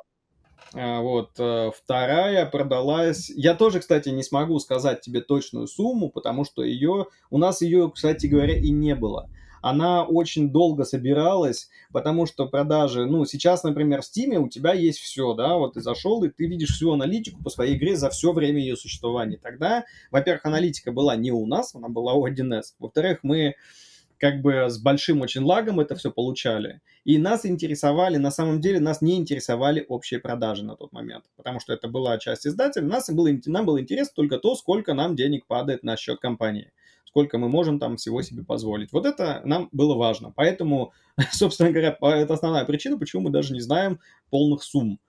а, вот. А, вторая продалась... Я тоже, кстати, не смогу сказать тебе точную сумму, потому что ее... У нас ее, кстати говоря, и не было она очень долго собиралась, потому что продажи, ну, сейчас, например, в Steam у тебя есть все, да, вот ты зашел, и ты видишь всю аналитику по своей игре за все время ее существования. Тогда, во-первых, аналитика была не у нас, она была у 1С. Во-вторых, мы как бы с большим очень лагом это все получали. И нас интересовали, на самом деле, нас не интересовали общие продажи на тот момент, потому что это была часть издателя. Нас было, нам было интересно только то, сколько нам денег падает на счет компании сколько мы можем там всего себе позволить. Вот это нам было важно. Поэтому, (laughs) собственно говоря, это основная причина, почему мы даже не знаем полных сумм.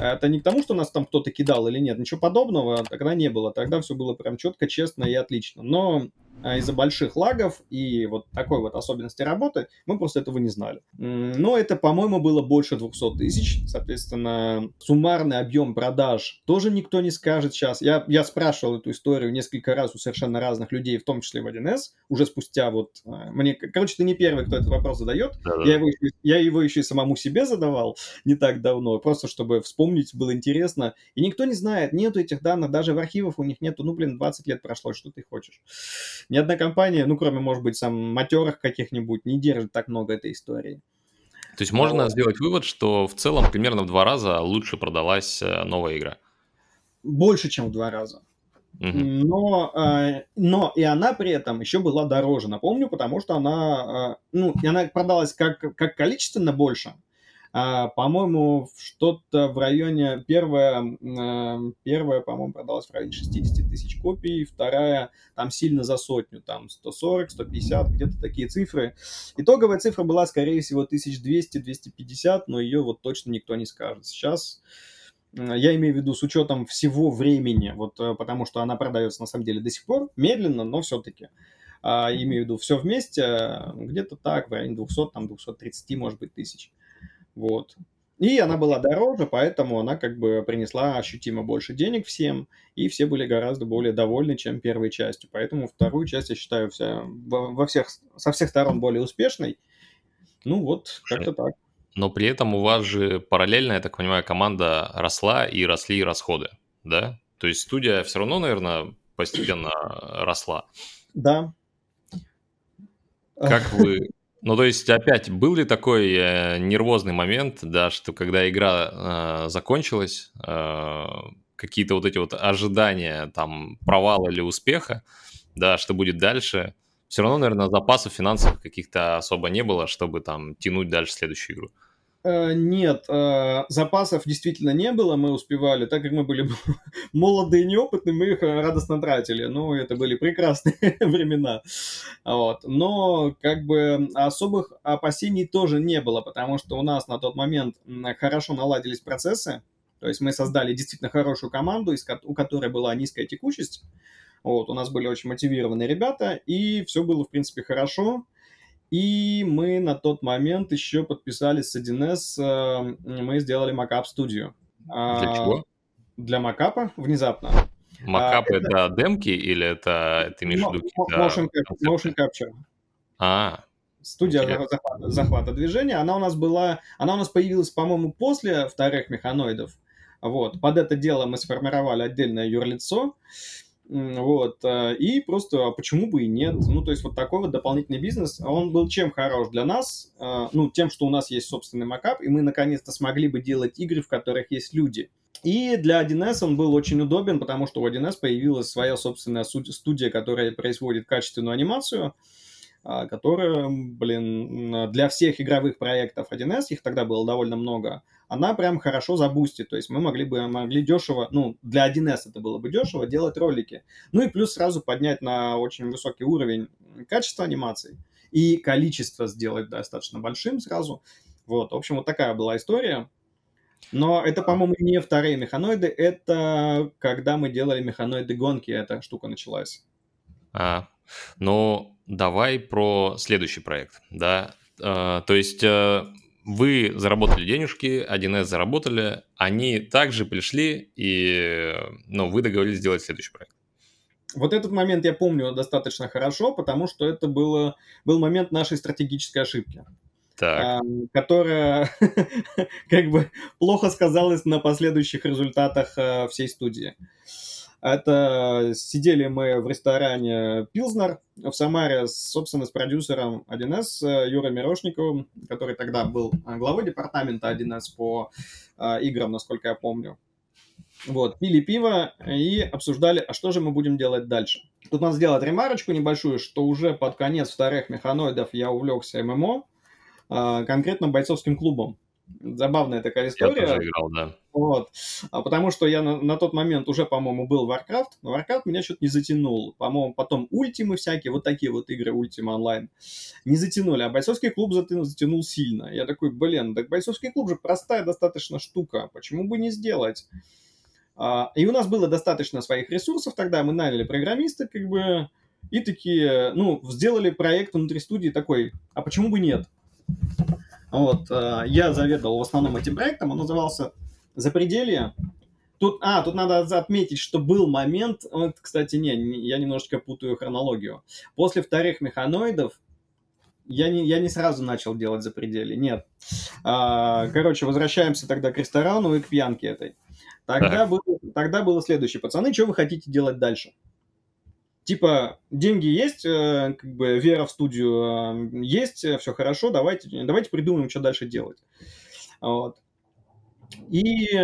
Это не к тому, что нас там кто-то кидал или нет, ничего подобного тогда не было. Тогда все было прям четко, честно и отлично. Но из-за больших лагов и вот такой вот особенности работы, мы просто этого не знали. Но это, по-моему, было больше 200 тысяч, соответственно, суммарный объем продаж тоже никто не скажет сейчас. Я, я спрашивал эту историю несколько раз у совершенно разных людей, в том числе в 1С, уже спустя вот... А, мне, короче, ты не первый, кто этот вопрос задает. Да-да. Я его, я его еще и самому себе задавал не так давно, просто чтобы вспомнить, было интересно. И никто не знает, нету этих данных, даже в архивах у них нету, ну, блин, 20 лет прошло, что ты хочешь. Ни одна компания, ну, кроме, может быть, сам матерых каких-нибудь, не держит так много этой истории. То есть можно Но... сделать вывод, что в целом примерно в два раза лучше продалась э, новая игра? Больше, чем в два раза. Uh-huh. Но, э, но и она при этом еще была дороже, напомню, потому что она, э, ну, она продалась как, как количественно больше, а, по-моему, что-то в районе... Первая, э, первая по-моему, продалась в районе 60 тысяч копий, вторая там сильно за сотню, там 140, 150, где-то такие цифры. Итоговая цифра была, скорее всего, 1200-250, но ее вот точно никто не скажет. Сейчас я имею в виду с учетом всего времени, вот э, потому что она продается на самом деле до сих пор, медленно, но все-таки. А, имею в виду все вместе, где-то так, в районе 200, там 230, может быть, тысяч. Вот. И она была дороже, поэтому она как бы принесла ощутимо больше денег всем, и все были гораздо более довольны, чем первой частью. Поэтому вторую часть я считаю вся, во всех, со всех сторон более успешной. Ну вот, как-то так. Но при этом у вас же параллельно, я так понимаю, команда росла и росли расходы, да? То есть студия все равно, наверное, постепенно росла. Да. Как вы, ну, то есть, опять, был ли такой э, нервозный момент, да, что когда игра э, закончилась, э, какие-то вот эти вот ожидания, там, провала или успеха, да, что будет дальше, все равно, наверное, запасов финансовых каких-то особо не было, чтобы там тянуть дальше следующую игру. Э, нет, э, запасов действительно не было, мы успевали, так как мы были (laughs) молодые и неопытные, мы их э, радостно тратили, ну, это были прекрасные (laughs) времена, вот, но как бы особых опасений тоже не было, потому что у нас на тот момент хорошо наладились процессы, то есть мы создали действительно хорошую команду, у которой была низкая текучесть, вот, у нас были очень мотивированные ребята, и все было, в принципе, хорошо, и мы на тот момент еще подписались с 1С, э, мы сделали макап студию. А, для чего? Для макапа внезапно. Макап а, это... это демки или это ты имеешь в виду motion, motion capture. А, Студия захвата, захвата движения, она у нас была, она у нас появилась, по-моему, после вторых механоидов. Вот, под это дело мы сформировали отдельное юрлицо, вот. Э, и просто, а почему бы и нет? Ну, то есть вот такой вот дополнительный бизнес, он был чем хорош для нас? Э, ну, тем, что у нас есть собственный макап, и мы наконец-то смогли бы делать игры, в которых есть люди. И для 1С он был очень удобен, потому что у 1С появилась своя собственная студия, которая производит качественную анимацию, а, которая, блин, для всех игровых проектов 1С, их тогда было довольно много, она прям хорошо забустит. То есть мы могли бы могли дешево, ну, для 1С это было бы дешево, делать ролики. Ну и плюс сразу поднять на очень высокий уровень качество анимации и количество сделать достаточно большим сразу. Вот, в общем, вот такая была история. Но это, по-моему, не вторые механоиды, это когда мы делали механоиды гонки, эта штука началась. А, ну, давай про следующий проект, да. А, то есть э, вы заработали денежки, 1С заработали, они также пришли, и ну, вы договорились сделать следующий проект. Вот этот момент я помню достаточно хорошо, потому что это было, был момент нашей стратегической ошибки. Так. которая (laughs) как бы плохо сказалась на последующих результатах э, всей студии. Это сидели мы в ресторане Пилзнер в Самаре, собственно, с продюсером 1С э, Юрой Мирошниковым, который тогда был главой департамента 1С по э, играм, насколько я помню. Вот, пили пиво и обсуждали, а что же мы будем делать дальше. Тут надо сделать ремарочку небольшую, что уже под конец вторых механоидов я увлекся ММО, э, конкретно бойцовским клубом. Забавная такая история. Я тоже играл, да. Вот. А потому что я на, на тот момент уже, по-моему, был Warcraft, но Warcraft меня что-то не затянул. По-моему, потом Ультимы всякие, вот такие вот игры Ультима онлайн не затянули, а бойцовский клуб затянул, затянул сильно. Я такой, блин, так бойцовский клуб же простая достаточно штука, почему бы не сделать? А, и у нас было достаточно своих ресурсов тогда, мы наняли программиста, как бы, И такие, ну, сделали проект внутри студии такой, а почему бы нет? Вот, э, я заведовал в основном этим проектом, он назывался «Запределье». Тут, а, тут надо отметить, что был момент, вот, кстати, не, я немножечко путаю хронологию. После вторых механоидов я не, я не сразу начал делать за пределы, нет. А, короче, возвращаемся тогда к ресторану и к пьянке этой. Тогда, был, тогда было следующее. Пацаны, что вы хотите делать дальше? Типа, деньги есть, э, как бы вера в студию э, есть, все хорошо, давайте, давайте придумаем, что дальше делать. Вот. И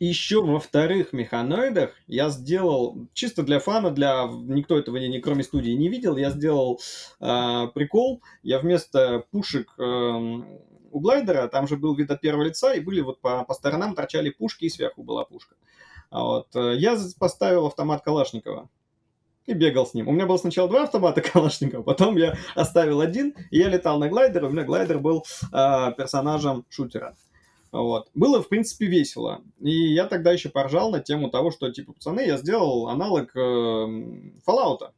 еще во вторых механоидах я сделал, чисто для фана, для никто этого не, кроме студии не видел, я сделал э, прикол. Я вместо пушек э, у глайдера, там же был вид от первого лица, и были вот по, по сторонам торчали пушки, и сверху была пушка. А вот, э, я поставил автомат Калашникова и бегал с ним. У меня было сначала два автомата (laughs) Калашникова, потом я оставил один, и я летал на глайдере. У меня глайдер был э, персонажем шутера. Вот. Было, в принципе, весело. И я тогда еще поржал на тему того, что, типа, пацаны, я сделал аналог э, Fallout.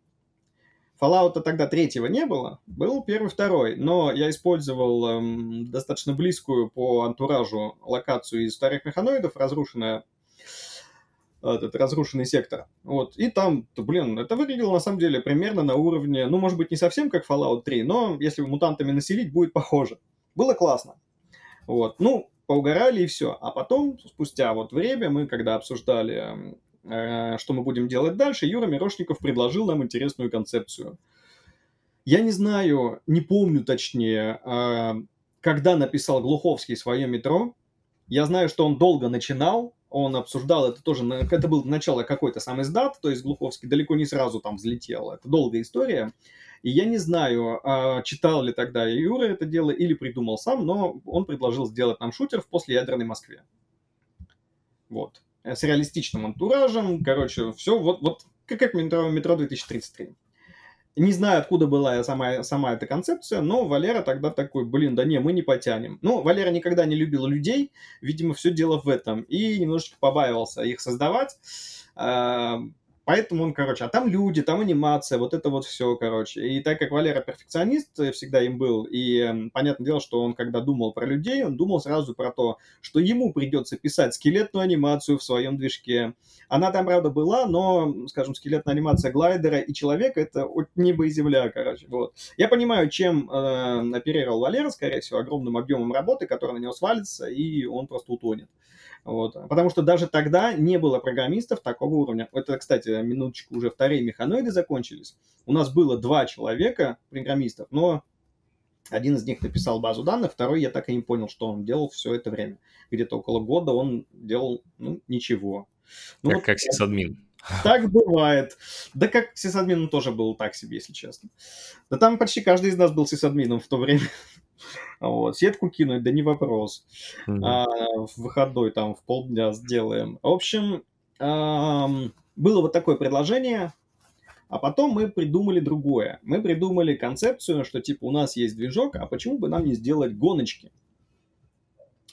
Fallout тогда третьего не было, был первый, второй, но я использовал эм, достаточно близкую по антуражу локацию из старых механоидов, разрушенная этот разрушенный сектор. Вот. И там, блин, это выглядело на самом деле примерно на уровне, ну, может быть, не совсем как Fallout 3, но если мутантами населить, будет похоже. Было классно. Вот. Ну, поугорали и все. А потом, спустя вот время, мы когда обсуждали, э, что мы будем делать дальше, Юра Мирошников предложил нам интересную концепцию. Я не знаю, не помню точнее, э, когда написал Глуховский свое метро. Я знаю, что он долго начинал, он обсуждал, это тоже, это был начало какой-то сам издат, то есть Глуховский далеко не сразу там взлетел, это долгая история. И я не знаю, а, читал ли тогда Юра это дело или придумал сам, но он предложил сделать нам шутер в послеядерной Москве. Вот. С реалистичным антуражем, короче, все вот, вот как метро, метро 2033. Не знаю, откуда была сама, сама эта концепция, но Валера тогда такой, блин, да не, мы не потянем. Ну, Валера никогда не любил людей, видимо, все дело в этом, и немножечко побаивался их создавать. Поэтому он, короче, а там люди, там анимация, вот это вот все, короче. И так как Валера перфекционист э, всегда им был, и эм, понятное дело, что он, когда думал про людей, он думал сразу про то, что ему придется писать скелетную анимацию в своем движке. Она там, правда, была, но, скажем, скелетная анимация глайдера и человека — это от неба и земля, короче. Вот. Я понимаю, чем э, оперировал Валера, скорее всего, огромным объемом работы, который на него свалится, и он просто утонет. Вот. Потому что даже тогда не было программистов такого уровня. Это, кстати, минуточку, уже вторые механоиды закончились. У нас было два человека, программистов, но один из них написал базу данных, второй я так и не понял, что он делал все это время. Где-то около года он делал, ну, ничего. Ну, как, вот, как сисадмин. Так бывает. Да как сисадмин тоже был так себе, если честно. Да там почти каждый из нас был сисадмином в то время. Вот. Сетку кинуть, да не вопрос. Mm-hmm. А, в выходной там в полдня сделаем. В общем, было вот такое предложение, а потом мы придумали другое. Мы придумали концепцию, что типа у нас есть движок, а почему бы нам не сделать гоночки?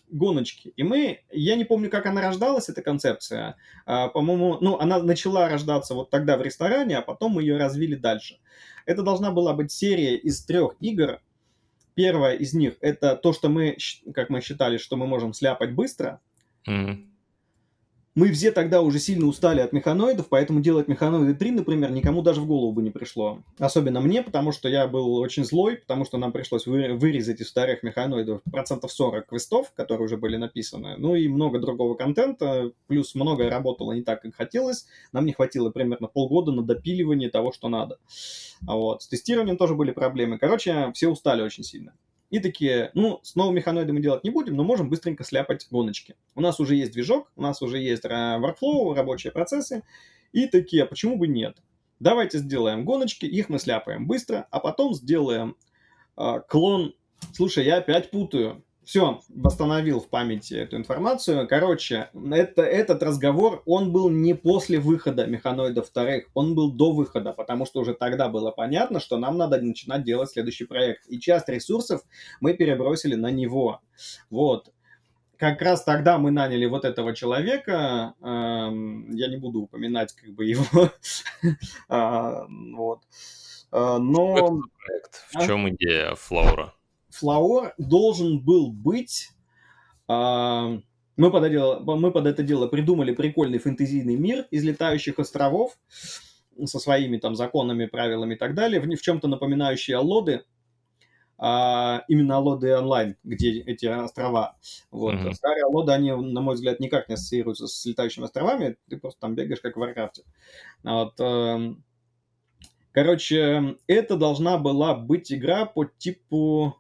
гоночки. И мы, я не помню, как она рождалась, эта концепция. А, по-моему, ну, она начала рождаться вот тогда в ресторане, а потом мы ее развили дальше. Это должна была быть серия из трех игр, Первое из них это то, что мы, как мы считали, что мы можем сляпать быстро. Mm-hmm. Мы все тогда уже сильно устали от механоидов, поэтому делать механоиды 3, например, никому даже в голову бы не пришло. Особенно мне, потому что я был очень злой, потому что нам пришлось вырезать из старых механоидов процентов 40 квестов, которые уже были написаны, ну и много другого контента, плюс многое работало не так, как хотелось. Нам не хватило примерно полгода на допиливание того, что надо. Вот. С тестированием тоже были проблемы. Короче, все устали очень сильно. И такие, ну, с новым механоидом мы делать не будем, но можем быстренько сляпать гоночки. У нас уже есть движок, у нас уже есть workflow, рабочие процессы. И такие, а почему бы нет? Давайте сделаем гоночки, их мы сляпаем быстро, а потом сделаем э, клон. Слушай, я опять путаю. Все, восстановил в памяти эту информацию. Короче, это, этот разговор, он был не после выхода механоидов вторых, он был до выхода, потому что уже тогда было понятно, что нам надо начинать делать следующий проект. И часть ресурсов мы перебросили на него. Вот. как раз тогда мы наняли вот этого человека, эм, я не буду упоминать как бы его, (laughs) а, вот. А, но... В чем а? идея Флаура? Флаур должен был быть... А, мы под, это, мы под это дело придумали прикольный фэнтезийный мир из летающих островов со своими там законами, правилами и так далее, в, в чем-то напоминающие Аллоды, а, именно Аллоды онлайн, где эти острова. Вот. Mm-hmm. Старые Аллоды, они, на мой взгляд, никак не ассоциируются с летающими островами, ты просто там бегаешь, как в Варкрафте. Вот. Э, короче, это должна была быть игра по типу,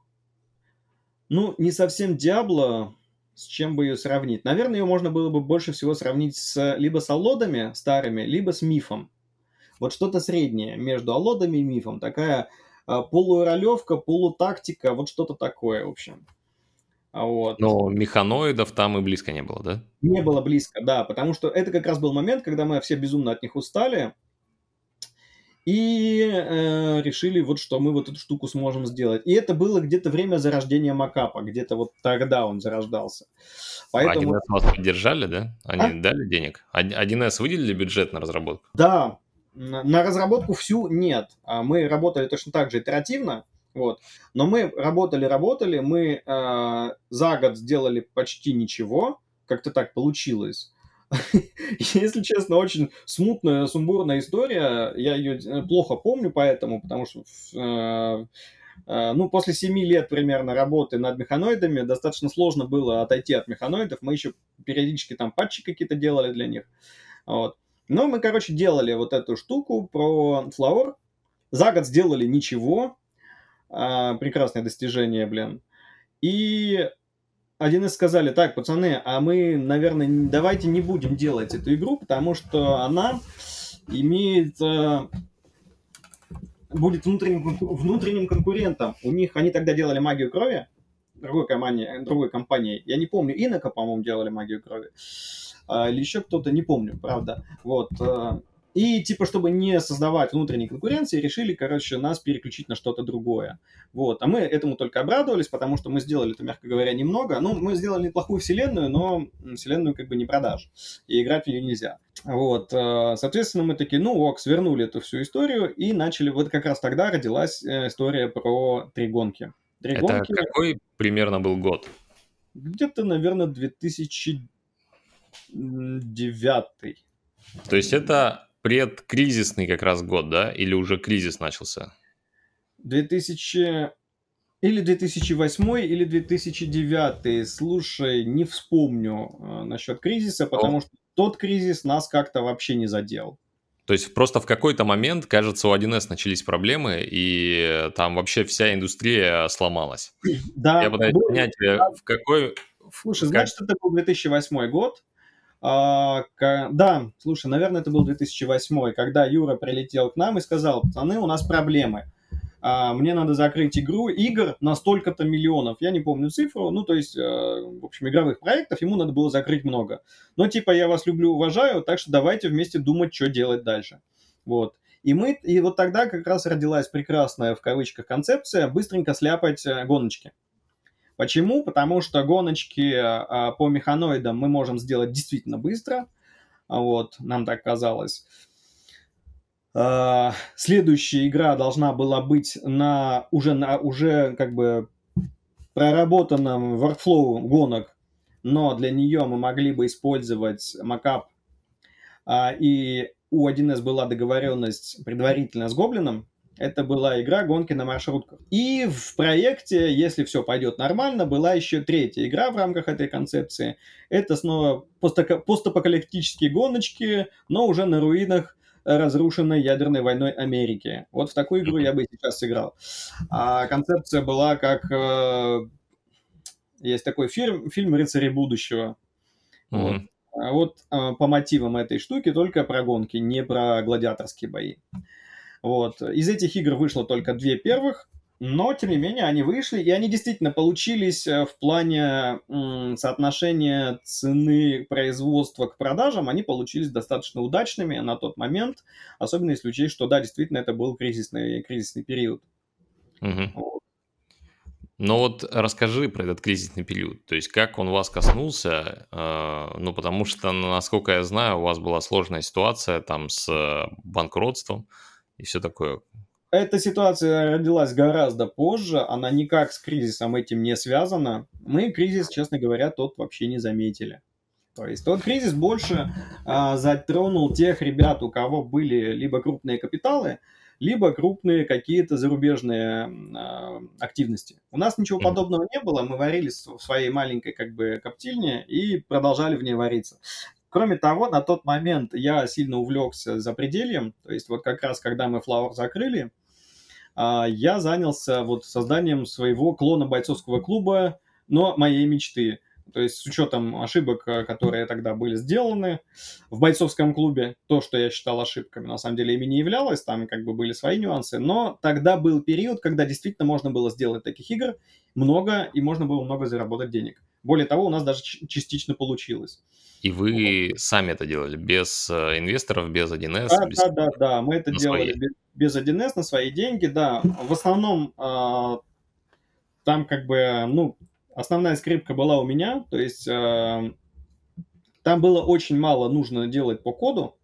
ну, не совсем Диабло, с чем бы ее сравнить? Наверное, ее можно было бы больше всего сравнить с, либо с Аллодами старыми, либо с Мифом. Вот что-то среднее между Аллодами и Мифом. Такая а, полуролевка, полутактика, вот что-то такое, в общем. А вот. Но механоидов там и близко не было, да? Не было близко, да, потому что это как раз был момент, когда мы все безумно от них устали, и э, решили вот, что мы вот эту штуку сможем сделать. И это было где-то время зарождения Макапа, где-то вот тогда он зарождался. Поэтому... 1С вас поддержали, да? Они а? дали денег? 1С выделили бюджет на разработку? Да, на разработку всю нет. А мы работали точно так же итеративно, вот. Но мы работали, работали, мы э, за год сделали почти ничего, как-то так получилось. (laughs) Если честно, очень смутная, сумбурная история. Я ее э, плохо помню поэтому, потому что э, э, ну, после семи лет примерно работы над механоидами достаточно сложно было отойти от механоидов. Мы еще периодически там патчи какие-то делали для них. Вот. Но мы, короче, делали вот эту штуку про Flower. За год сделали ничего. А, прекрасное достижение, блин. И один из сказали, так, пацаны, а мы, наверное, давайте не будем делать эту игру, потому что она имеет... А, будет внутренним, внутренним конкурентом. У них, они тогда делали магию крови, другой компании, другой компании. Я не помню, Инока, по-моему, делали магию крови. А, или еще кто-то, не помню, правда. Вот. Э, и, типа, чтобы не создавать внутренней конкуренции, решили, короче, нас переключить на что-то другое. Вот. А мы этому только обрадовались, потому что мы сделали это, мягко говоря, немного. Ну, мы сделали неплохую вселенную, но вселенную как бы не продаж. И играть в нее нельзя. Вот. Э, соответственно, мы такие, ну ок, свернули эту всю историю и начали... Вот как раз тогда родилась э, история про три гонки. Три это гонки... какой примерно был год? Где-то, наверное, 2000 девятый. То есть это предкризисный как раз год, да? Или уже кризис начался? 2000... Или 2008, или 2009. Слушай, не вспомню э, насчет кризиса, потому О. что тот кризис нас как-то вообще не задел. То есть просто в какой-то момент, кажется, у 1С начались проблемы, и там вообще вся индустрия сломалась. Да. Я пытаюсь понять, э, в какой... Слушай, в значит, это был 2008 год, а, да, слушай, наверное, это был 2008, когда Юра прилетел к нам и сказал, пацаны, у нас проблемы. А, мне надо закрыть игру, игр на столько-то миллионов. Я не помню цифру, ну, то есть, э, в общем, игровых проектов ему надо было закрыть много. Но, типа, я вас люблю, уважаю, так что давайте вместе думать, что делать дальше. Вот. И мы, и вот тогда как раз родилась прекрасная, в кавычках, концепция быстренько сляпать э, гоночки. Почему? Потому что гоночки а, по механоидам мы можем сделать действительно быстро. Вот, нам так казалось. А, следующая игра должна была быть на уже, на, уже как бы проработанном workflow гонок, но для нее мы могли бы использовать макап. А, и у 1С была договоренность предварительно с Гоблином, это была игра гонки на маршрутках. И в проекте, если все пойдет нормально, была еще третья игра в рамках этой концепции. Это снова постапокалиптические гоночки, но уже на руинах разрушенной ядерной войной Америки. Вот в такую игру я бы сейчас сыграл. А концепция была как... Э, есть такой фильм, фильм «Рыцари будущего». Mm-hmm. Вот. А вот э, по мотивам этой штуки только про гонки, не про гладиаторские бои. Вот. Из этих игр вышло только две первых, но, тем не менее, они вышли, и они действительно получились э, в плане соотношения цены производства к продажам, они получились достаточно удачными на тот момент, особенно если учесть, что, да, действительно, это был кризисный, кризисный период. Угу. Вот. Но вот расскажи про этот кризисный период, то есть как он вас коснулся, э, ну потому что, насколько я знаю, у вас была сложная ситуация там с банкротством и все такое. Эта ситуация родилась гораздо позже, она никак с кризисом этим не связана. Мы кризис, честно говоря, тот вообще не заметили. То есть тот кризис больше а, затронул тех ребят, у кого были либо крупные капиталы, либо крупные какие-то зарубежные а, активности. У нас ничего подобного не было, мы варились в своей маленькой как бы коптильне и продолжали в ней вариться. Кроме того, на тот момент я сильно увлекся запредельем, то есть вот как раз когда мы Flower закрыли, а, я занялся вот созданием своего клона бойцовского клуба, но моей мечты. То есть с учетом ошибок, э, которые тогда были сделаны в бойцовском клубе, то, что я считал ошибками, на самом деле ими не являлось, там как бы были свои нюансы, но тогда был период, когда действительно можно было сделать таких игр много, и можно было много заработать денег. Более того, у нас даже частично получилось. И вы вот. сами это делали, без э, инвесторов, без 1С? Да, без... да, да, да, мы это делали без, без 1С на свои деньги, да. В основном э, там как бы, ну, основная скрипка была у меня, то есть э, там было очень мало нужно делать по коду,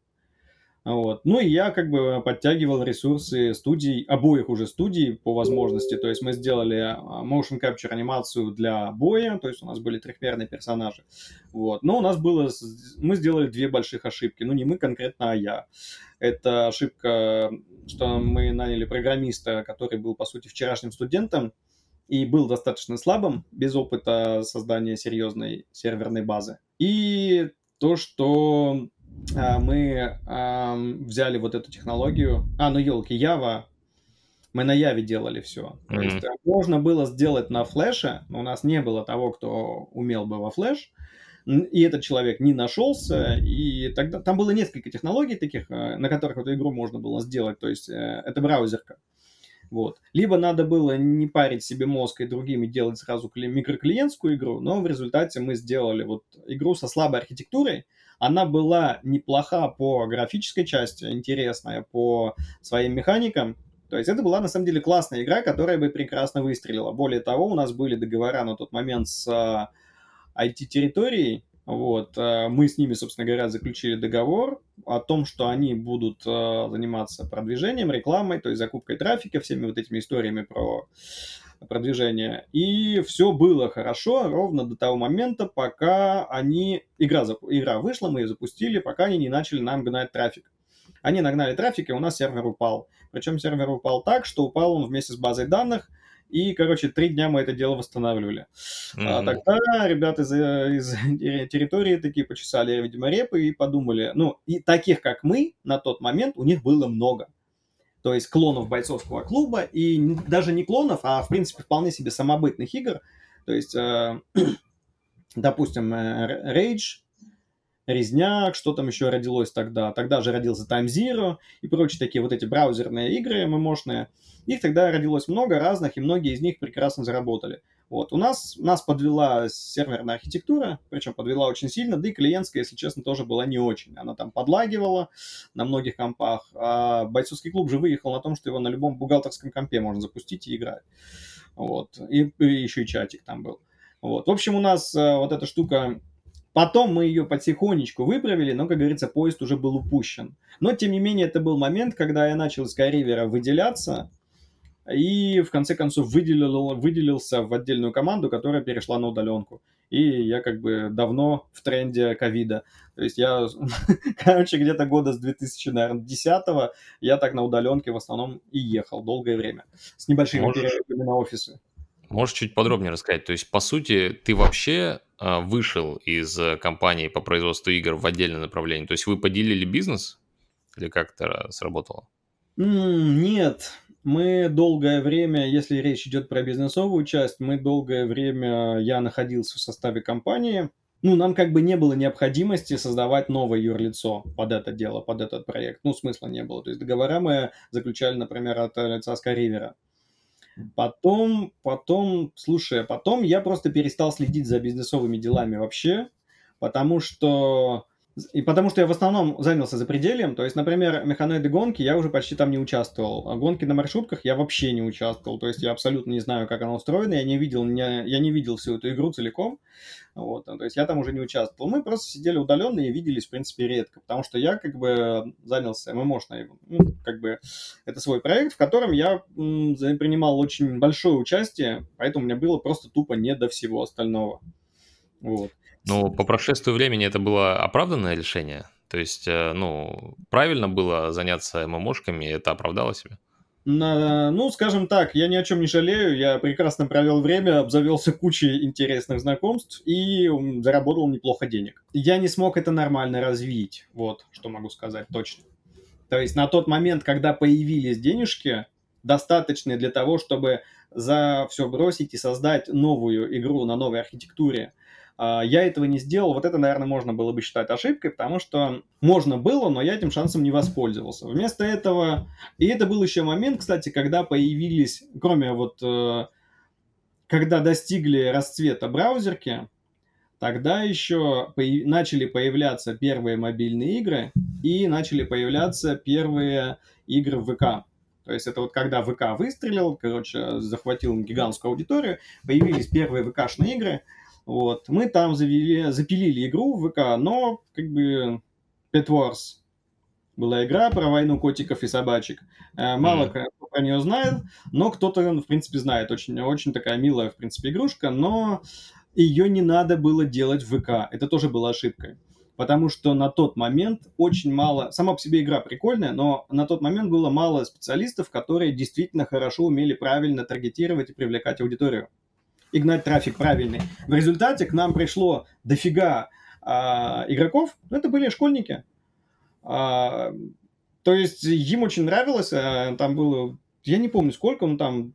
вот. Ну и я как бы подтягивал ресурсы студий, обоих уже студий по возможности. То есть мы сделали а, motion capture анимацию для боя, то есть у нас были трехмерные персонажи. Вот. Но у нас было, мы сделали две больших ошибки. Ну не мы конкретно, а я. Это ошибка, что мы наняли программиста, который был по сути вчерашним студентом, и был достаточно слабым, без опыта создания серьезной серверной базы. И то, что мы взяли вот эту технологию. А, ну елки, Java. Мы на Яве делали все. Mm-hmm. То есть можно было сделать на флеше, но у нас не было того, кто умел бы во флеш. И этот человек не нашелся, и тогда там было несколько технологий таких, э, на которых эту игру можно было сделать. То есть э, это браузерка. Вот. Либо надо было не парить себе мозг и другими делать сразу микроклиентскую игру, но в результате мы сделали вот игру со слабой архитектурой, она была неплоха по графической части, интересная по своим механикам. То есть это была на самом деле классная игра, которая бы прекрасно выстрелила. Более того, у нас были договора на тот момент с IT-территорией, а, вот, а, мы с ними, собственно говоря, заключили договор о том, что они будут а, заниматься продвижением, рекламой, то есть закупкой трафика, всеми вот этими историями про продвижения. И все было хорошо ровно до того момента, пока они... Игра, игра вышла, мы ее запустили, пока они не начали нам гнать трафик. Они нагнали трафик, и у нас сервер упал. Причем сервер упал так, что упал он вместе с базой данных, и, короче, три дня мы это дело восстанавливали. Mm-hmm. А, тогда ребята из, из территории такие почесали, видимо, репы и подумали, ну, и таких, как мы, на тот момент у них было много то есть клонов бойцовского клуба, и даже не клонов, а, в принципе, вполне себе самобытных игр. То есть, э, (clears throat) допустим, э, Rage, Резняк, что там еще родилось тогда. Тогда же родился Time Zero и прочие такие вот эти браузерные игры ММОшные. Их тогда родилось много разных, и многие из них прекрасно заработали. Вот. У нас, нас подвела серверная архитектура, причем подвела очень сильно, да и клиентская, если честно, тоже была не очень. Она там подлагивала на многих компах, а бойцовский клуб же выехал на том, что его на любом бухгалтерском компе можно запустить и играть. Вот. И, и еще и чатик там был. Вот. В общем, у нас э, вот эта штука Потом мы ее потихонечку выправили, но, как говорится, поезд уже был упущен. Но, тем не менее, это был момент, когда я начал с Skyriver выделяться, и в конце концов выделил, выделился в отдельную команду, которая перешла на удаленку. И я как бы давно в тренде ковида. То есть я, (laughs) короче, где-то года с 2010 я так на удаленке в основном и ехал долгое время. С небольшими можешь, перерывами на офисы. Можешь чуть подробнее рассказать? То есть, по сути, ты вообще э, вышел из компании по производству игр в отдельное направление? То есть вы поделили бизнес? Или как это сработало? Mm, нет, мы долгое время, если речь идет про бизнесовую часть, мы долгое время, я находился в составе компании. Ну, нам как бы не было необходимости создавать новое юрлицо под это дело, под этот проект. Ну, смысла не было. То есть договора мы заключали, например, от лица Скаривера. Потом, потом, слушай, потом я просто перестал следить за бизнесовыми делами вообще, потому что И потому что я в основном занялся запредельем. То есть, например, механоиды гонки я уже почти там не участвовал. А гонки на маршрутках я вообще не участвовал. То есть я абсолютно не знаю, как оно устроено. Я не видел, не, я не видел всю эту игру целиком. Вот, то есть я там уже не участвовал. Мы просто сидели удаленно и виделись, в принципе, редко. Потому что я как бы занялся ММОшной, ну, как бы это свой проект, в котором я м, принимал очень большое участие, поэтому у меня было просто тупо не до всего остального. Вот. Но по прошествию времени это было оправданное решение? То есть, э, ну, правильно было заняться ММОшками, и это оправдало себя? На, ну, скажем так, я ни о чем не жалею, я прекрасно провел время, обзавелся кучей интересных знакомств и заработал неплохо денег. Я не смог это нормально развить, вот, что могу сказать точно. То есть на тот момент, когда появились денежки, достаточные для того, чтобы за все бросить и создать новую игру на новой архитектуре, я этого не сделал. Вот это, наверное, можно было бы считать ошибкой, потому что можно было, но я этим шансом не воспользовался. Вместо этого... И это был еще момент, кстати, когда появились, кроме вот... Э, когда достигли расцвета браузерки, тогда еще появ... начали появляться первые мобильные игры и начали появляться первые игры в ВК. То есть это вот когда ВК выстрелил, короче, захватил гигантскую аудиторию, появились первые ВК-шные игры – вот. Мы там завели, запилили игру в ВК, но как бы Pet Wars была игра про войну котиков и собачек. Э, мало mm. кто про нее знает, но кто-то, в принципе, знает. Очень, очень такая милая, в принципе, игрушка, но ее не надо было делать в ВК. Это тоже была ошибкой. Потому что на тот момент очень мало... Сама по себе игра прикольная, но на тот момент было мало специалистов, которые действительно хорошо умели правильно таргетировать и привлекать аудиторию и гнать трафик правильный. В результате к нам пришло дофига а, игроков, но это были школьники. А, то есть им очень нравилось, а, там было, я не помню сколько, ну там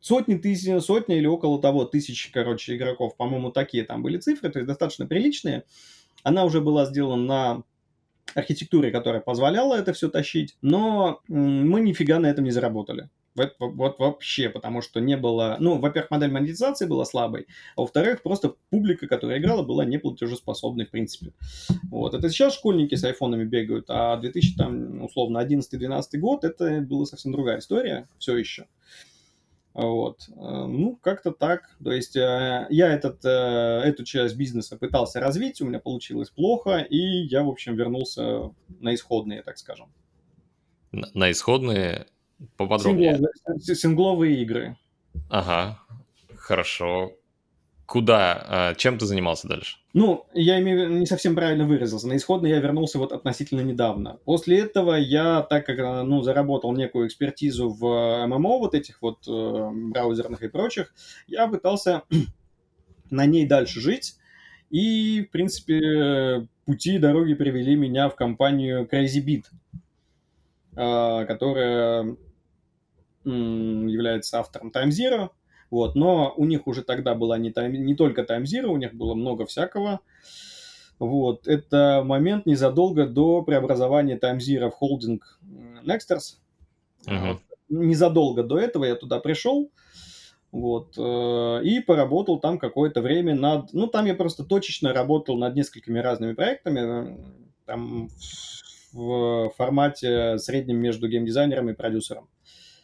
сотни тысяч, сотни или около того тысяч, короче, игроков, по-моему, такие там были цифры, то есть достаточно приличные. Она уже была сделана на архитектуре, которая позволяла это все тащить, но мы нифига на этом не заработали. Вот, вообще, потому что не было... Ну, во-первых, модель монетизации была слабой, а во-вторых, просто публика, которая играла, была неплатежеспособной, в принципе. Вот. Это сейчас школьники с айфонами бегают, а 2000, там, условно, 11-12 год, это была совсем другая история все еще. Вот. Ну, как-то так. То есть э, я этот, э, эту часть бизнеса пытался развить, у меня получилось плохо, и я, в общем, вернулся на исходные, так скажем. На исходные Поподробнее. Сингловые, сингловые игры. Ага, хорошо. Куда, а, чем ты занимался дальше? Ну, я имею не совсем правильно выразился. На исходно я вернулся вот относительно недавно. После этого я, так как ну, заработал некую экспертизу в ММО, вот этих вот э, браузерных и прочих, я пытался (clears throat) на ней дальше жить. И, в принципе, пути и дороги привели меня в компанию Crazy Beat, э, которая является автором Time Zero, вот, но у них уже тогда была не, time, не только Time Zero, у них было много всякого. Вот, это момент незадолго до преобразования Time Zero в холдинг Nexters. Uh-huh. Незадолго до этого я туда пришел, вот, э, и поработал там какое-то время над... Ну, там я просто точечно работал над несколькими разными проектами, там в формате среднем между геймдизайнером и продюсером.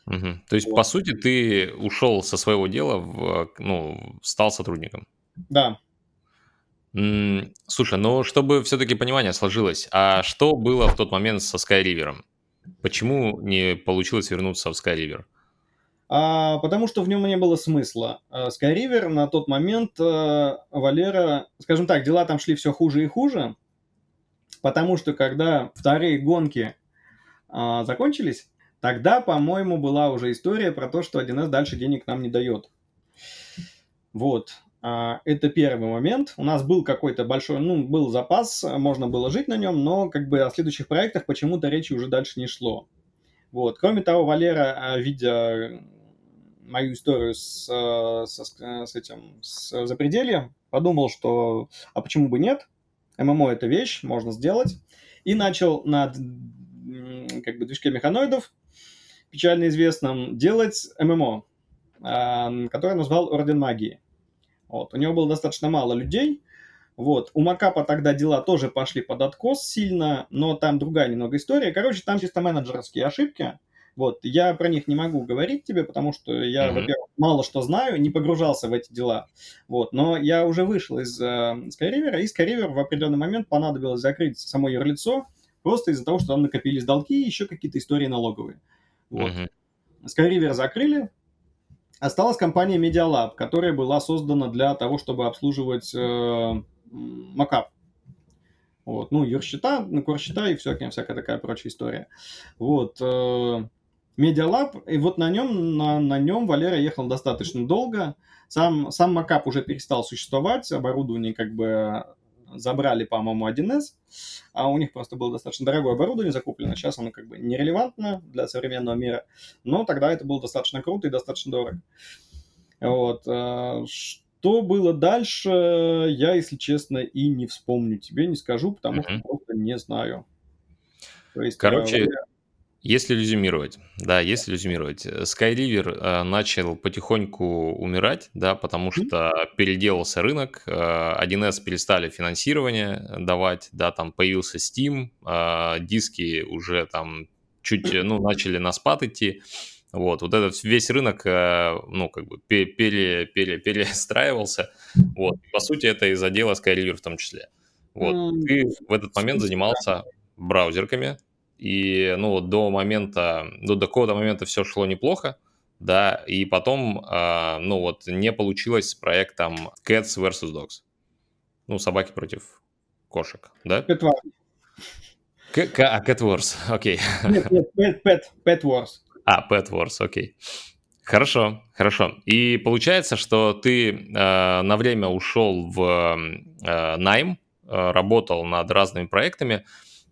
Угу. То есть, вот. по сути, ты ушел со своего дела, в, ну, стал сотрудником. Да. Слушай, ну, чтобы все-таки понимание сложилось, а что было в тот момент со Skyriver? Почему не получилось вернуться в Skyriver? А, потому что в нем не было смысла. А, Skyriver на тот момент а, Валера, скажем так, дела там шли все хуже и хуже, потому что когда вторые гонки а, закончились, Тогда, по-моему, была уже история про то, что 1С дальше денег нам не дает. Вот. А, это первый момент. У нас был какой-то большой, ну, был запас, можно было жить на нем, но как бы о следующих проектах почему-то речи уже дальше не шло. Вот. Кроме того, Валера, а, видя мою историю с, с, с этим, с запредельем, подумал, что а почему бы нет? ММО это вещь, можно сделать. И начал над как бы движке механоидов печально известном, делать ММО, который назвал Орден Магии. Вот. У него было достаточно мало людей, Вот. У Макапа тогда дела тоже пошли под откос сильно, но там другая немного история. Короче, там чисто менеджерские ошибки. Вот. Я про них не могу говорить тебе, потому что я, mm-hmm. во-первых, мало что знаю, не погружался в эти дела. Вот. Но я уже вышел из э, Skyriver, и Skyriver в определенный момент понадобилось закрыть само юрлицо, просто из-за того, что там накопились долги и еще какие-то истории налоговые. Вот. Mm-hmm. Skyriver закрыли, осталась компания Media Lab, которая была создана для того, чтобы обслуживать э. Вот, ну, юрсчета, ну, корсчета и всякая, всякая такая прочая история. Вот, э, Media Lab, и вот на нем, на, на нем Валера ехал достаточно долго. Сам, сам mocap уже перестал существовать, оборудование как бы забрали, по-моему, 1С, а у них просто было достаточно дорогое оборудование закуплено. Сейчас оно как бы нерелевантно для современного мира, но тогда это было достаточно круто и достаточно дорого. Вот. Э, что было дальше, я, если честно, и не вспомню тебе, не скажу, потому mm-hmm. что просто не знаю. То есть, Короче, я... если резюмировать, да, если резюмировать, Skyriver э, начал потихоньку умирать, да, потому что переделался рынок, э, 1С перестали финансирование давать, да, там появился Steam, э, диски уже там чуть, ну, начали на спад идти, вот, вот этот весь рынок, э, ну, как бы пере, пере, перестраивался. Вот, по сути, это из-за дела Skyriver в том числе. Вот, ты в этот момент занимался браузерками, и, ну, до момента, до, до какого-то момента все шло неплохо, да, и потом, э, ну, вот, не получилось с проектом Cats vs. Dogs. Ну, собаки против кошек, да? Pet Wars. К- а, Cat Wars, (laughs) окей. Okay. Нет, нет, Pet, Pet, Pet Wars. А, Pet Wars, окей. Хорошо, хорошо. И получается, что ты э, на время ушел в э, найм, э, работал над разными проектами,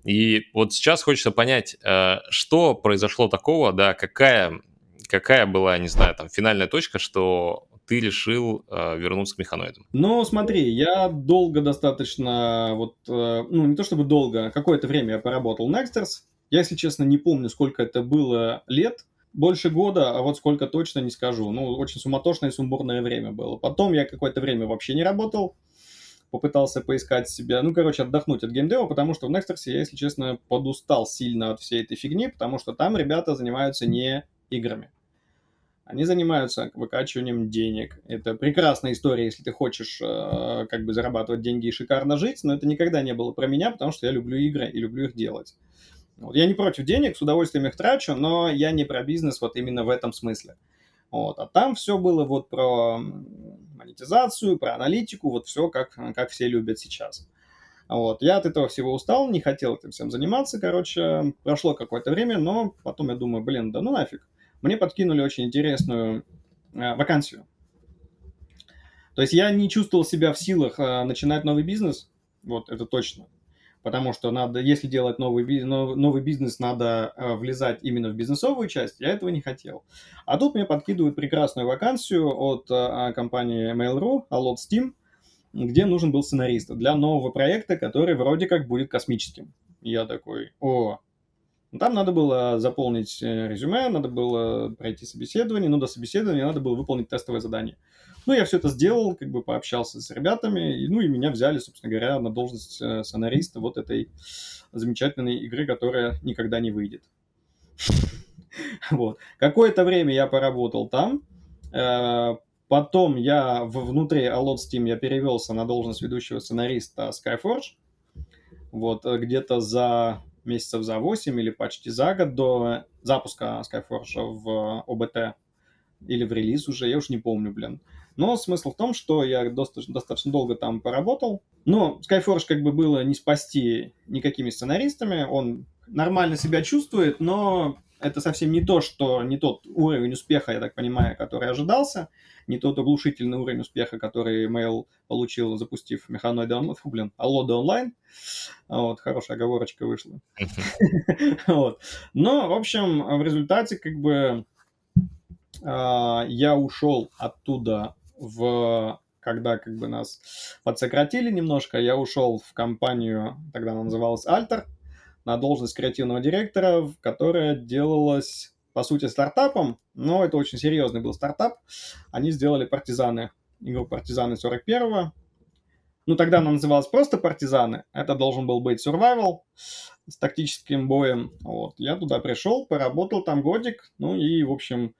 и вот сейчас хочется понять, э, что произошло такого, да, какая, какая была, не знаю, там финальная точка, что ты решил э, вернуться к механоидам? Ну, смотри, я долго достаточно, вот, э, ну, не то чтобы долго, какое-то время я поработал Nexters, я, если честно, не помню, сколько это было лет, больше года, а вот сколько точно не скажу. Ну, очень суматошное и сумбурное время было. Потом я какое-то время вообще не работал, попытался поискать себя, ну, короче, отдохнуть от геймдева, потому что в Nexters я, если честно, подустал сильно от всей этой фигни, потому что там ребята занимаются не играми. Они занимаются выкачиванием денег. Это прекрасная история, если ты хочешь э, как бы зарабатывать деньги и шикарно жить, но это никогда не было про меня, потому что я люблю игры и люблю их делать. Вот. Я не против денег, с удовольствием их трачу, но я не про бизнес вот именно в этом смысле. Вот. А там все было вот про монетизацию, про аналитику, вот все как, как все любят сейчас. Вот. Я от этого всего устал, не хотел этим всем заниматься, короче, прошло какое-то время, но потом я думаю, блин, да ну нафиг. Мне подкинули очень интересную э, вакансию. То есть я не чувствовал себя в силах э, начинать новый бизнес, вот это точно потому что надо, если делать новый, новый бизнес, надо э, влезать именно в бизнесовую часть, я этого не хотел. А тут мне подкидывают прекрасную вакансию от э, компании Mail.ru, Alot Steam, где нужен был сценарист для нового проекта, который вроде как будет космическим. Я такой, о, там надо было заполнить э, резюме, надо было пройти собеседование, но до собеседования надо было выполнить тестовое задание. Ну, я все это сделал, как бы пообщался с ребятами, и, ну, и меня взяли, собственно говоря, на должность э, сценариста вот этой замечательной игры, которая никогда не выйдет. (laughs) Вот. Какое-то время я поработал там, э, потом я внутри Alot Steam я перевелся на должность ведущего сценариста Skyforge, вот, э, где-то за месяцев за 8 или почти за год до запуска Skyforge в ОБТ или в релиз уже, я уж не помню, блин. Но смысл в том, что я достаточно, достаточно долго там поработал. Но Skyforge как бы было не спасти никакими сценаристами. Он нормально себя чувствует, но это совсем не то, что не тот уровень успеха, я так понимаю, который ожидался, не тот оглушительный уровень успеха, который Mail получил, запустив механоиды онлайн, фу, блин, Аллода онлайн. Вот, хорошая оговорочка вышла. (laughs) вот. Но, в общем, в результате, как бы, а, я ушел оттуда в когда как бы нас подсократили немножко, я ушел в компанию, тогда она называлась Alter, на должность креативного директора, которая делалась, по сути, стартапом, но это очень серьезный был стартап. Они сделали партизаны, игру партизаны 41-го, Ну, тогда она называлась просто «Партизаны». Это должен был быть survival с тактическим боем. Вот. Я туда пришел, поработал там годик. Ну и, в общем,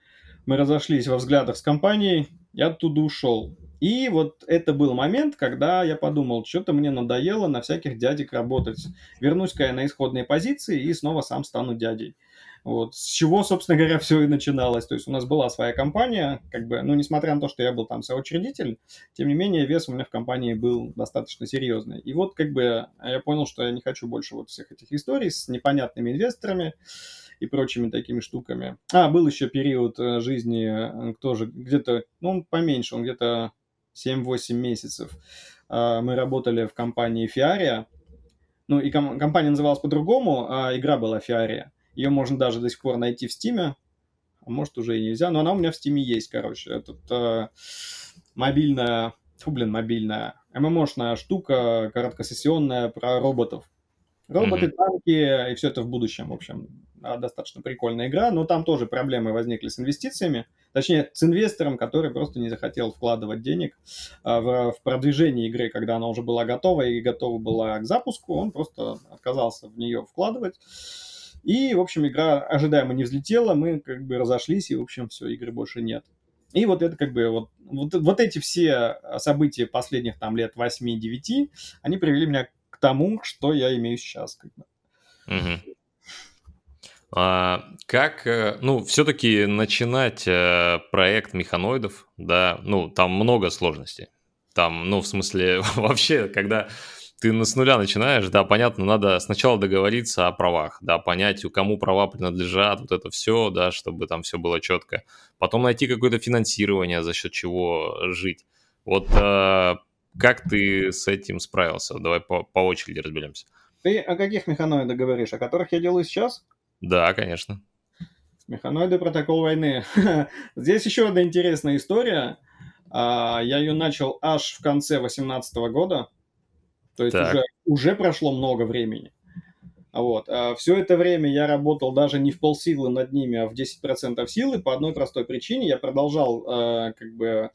мы разошлись во взглядах с компанией. Я оттуда ушел. И вот это был момент, когда я подумал, что-то мне надоело на всяких дядек работать. Вернусь-ка я на исходные позиции и снова сам стану дядей. Вот. С чего, собственно говоря, все и начиналось. То есть у нас была своя компания, как бы, ну, несмотря на то, что я был там соучредитель, тем не менее, вес у меня в компании был достаточно серьезный. И вот, как бы, я понял, что я не хочу больше вот всех этих историй с непонятными инвесторами и прочими такими штуками. А, был еще период э, жизни, э, тоже где-то, ну, он поменьше, он где-то 7-8 месяцев. А, мы работали в компании Fiaria. Ну, и ком- компания называлась по-другому, а игра была Fiaria. Ее можно даже до сих пор найти в Стиме. А может, уже и нельзя. Но она у меня в Стиме есть, короче. Это э, мобильная... Фу, блин, мобильная. ММОшная штука, короткосессионная про роботов. Роботы, mm-hmm. танки и все это в будущем, в общем, достаточно прикольная игра, но там тоже проблемы возникли с инвестициями, точнее, с инвестором, который просто не захотел вкладывать денег а, в, в продвижение игры, когда она уже была готова и готова была к запуску, он просто отказался в нее вкладывать. И, в общем, игра ожидаемо не взлетела, мы как бы разошлись, и, в общем, все, игры больше нет. И вот это как бы вот, вот, вот эти все события последних там лет 8-9, они привели меня к тому, что я имею сейчас. Как бы. Угу. А, как, э, ну, все-таки начинать э, проект механоидов, да, ну, там много сложностей. Там, ну, в смысле, (laughs) вообще, когда ты с нуля начинаешь, да, понятно, надо сначала договориться о правах, да, понять, у кому права принадлежат, вот это все, да, чтобы там все было четко. Потом найти какое-то финансирование, за счет чего жить. Вот э, как ты с этим справился? Давай по, по очереди разберемся. Ты о каких механоидах говоришь? О которых я делаю сейчас? Да, конечно. Механоиды протокол войны. (laughs) Здесь еще одна интересная история. А, я ее начал аж в конце 2018 года. То есть уже, уже прошло много времени. Вот. А все это время я работал даже не в полсилы над ними, а в 10% силы по одной простой причине. Я продолжал э, как бы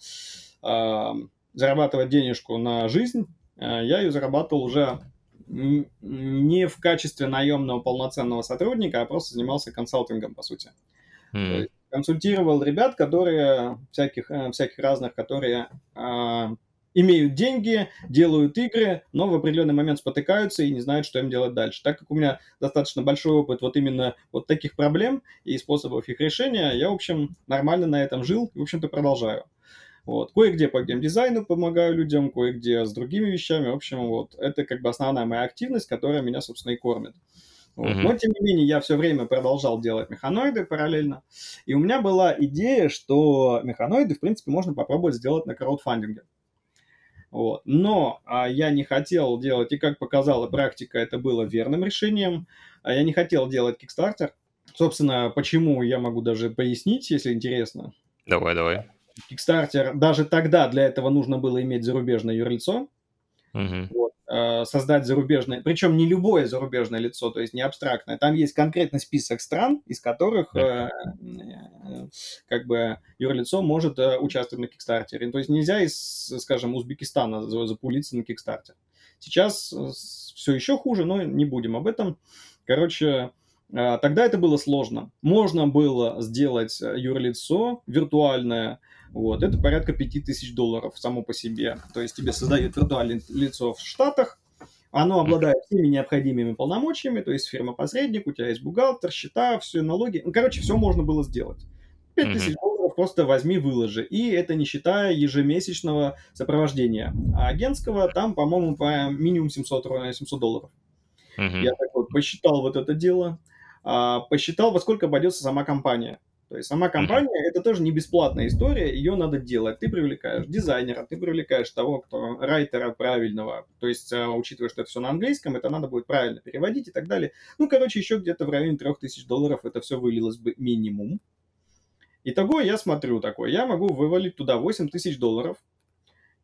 э, зарабатывать денежку на жизнь. Я ее зарабатывал уже не в качестве наемного полноценного сотрудника, а просто занимался консалтингом, по сути. Mm. консультировал ребят, которые всяких, э, всяких разных, которые имеют деньги, делают игры, но в определенный момент спотыкаются и не знают, что им делать дальше. Так как у меня достаточно большой опыт вот именно вот таких проблем и способов их решения, я, в общем, нормально на этом жил и, в общем-то, продолжаю. Вот. Кое-где по геймдизайну помогаю людям, кое-где с другими вещами. В общем, вот это как бы основная моя активность, которая меня, собственно, и кормит. Вот. Mm-hmm. Но, тем не менее, я все время продолжал делать механоиды параллельно. И у меня была идея, что механоиды, в принципе, можно попробовать сделать на краудфандинге. Вот. Но а, я не хотел делать, и как показала практика, это было верным решением. А я не хотел делать Kickstarter. Собственно, почему я могу даже пояснить, если интересно. Давай, давай. Kickstarter, даже тогда для этого нужно было иметь зарубежное юрлицо. Угу. Вот. Э, создать зарубежное, причем не любое зарубежное лицо, то есть не абстрактное. Там есть конкретный список стран, из которых э, э, как бы юрлицо может э, участвовать на Кикстартере. То есть нельзя из, скажем, Узбекистана запулиться на Кикстартер. Сейчас э, все еще хуже, но не будем об этом. Короче, э, тогда это было сложно. Можно было сделать юрлицо виртуальное, вот, это порядка 5000 долларов само по себе. То есть тебе создают виртуальное лицо в Штатах, оно обладает всеми необходимыми полномочиями, то есть фирма-посредник, у тебя есть бухгалтер, счета, все налоги. Ну, короче, все можно было сделать. 5000 mm-hmm. долларов просто возьми, выложи. И это не считая ежемесячного сопровождения. А агентского там, по-моему, по минимум 700, 700 долларов. Mm-hmm. Я такой посчитал вот это дело, а, посчитал, во сколько обойдется сама компания. То есть сама компания это тоже не бесплатная история, ее надо делать. Ты привлекаешь дизайнера, ты привлекаешь того, кто райтера правильного. То есть, а, учитывая, что это все на английском, это надо будет правильно переводить и так далее. Ну, короче, еще где-то в районе 3000 долларов это все вылилось бы минимум. Итого я смотрю такой, я могу вывалить туда 8 тысяч долларов.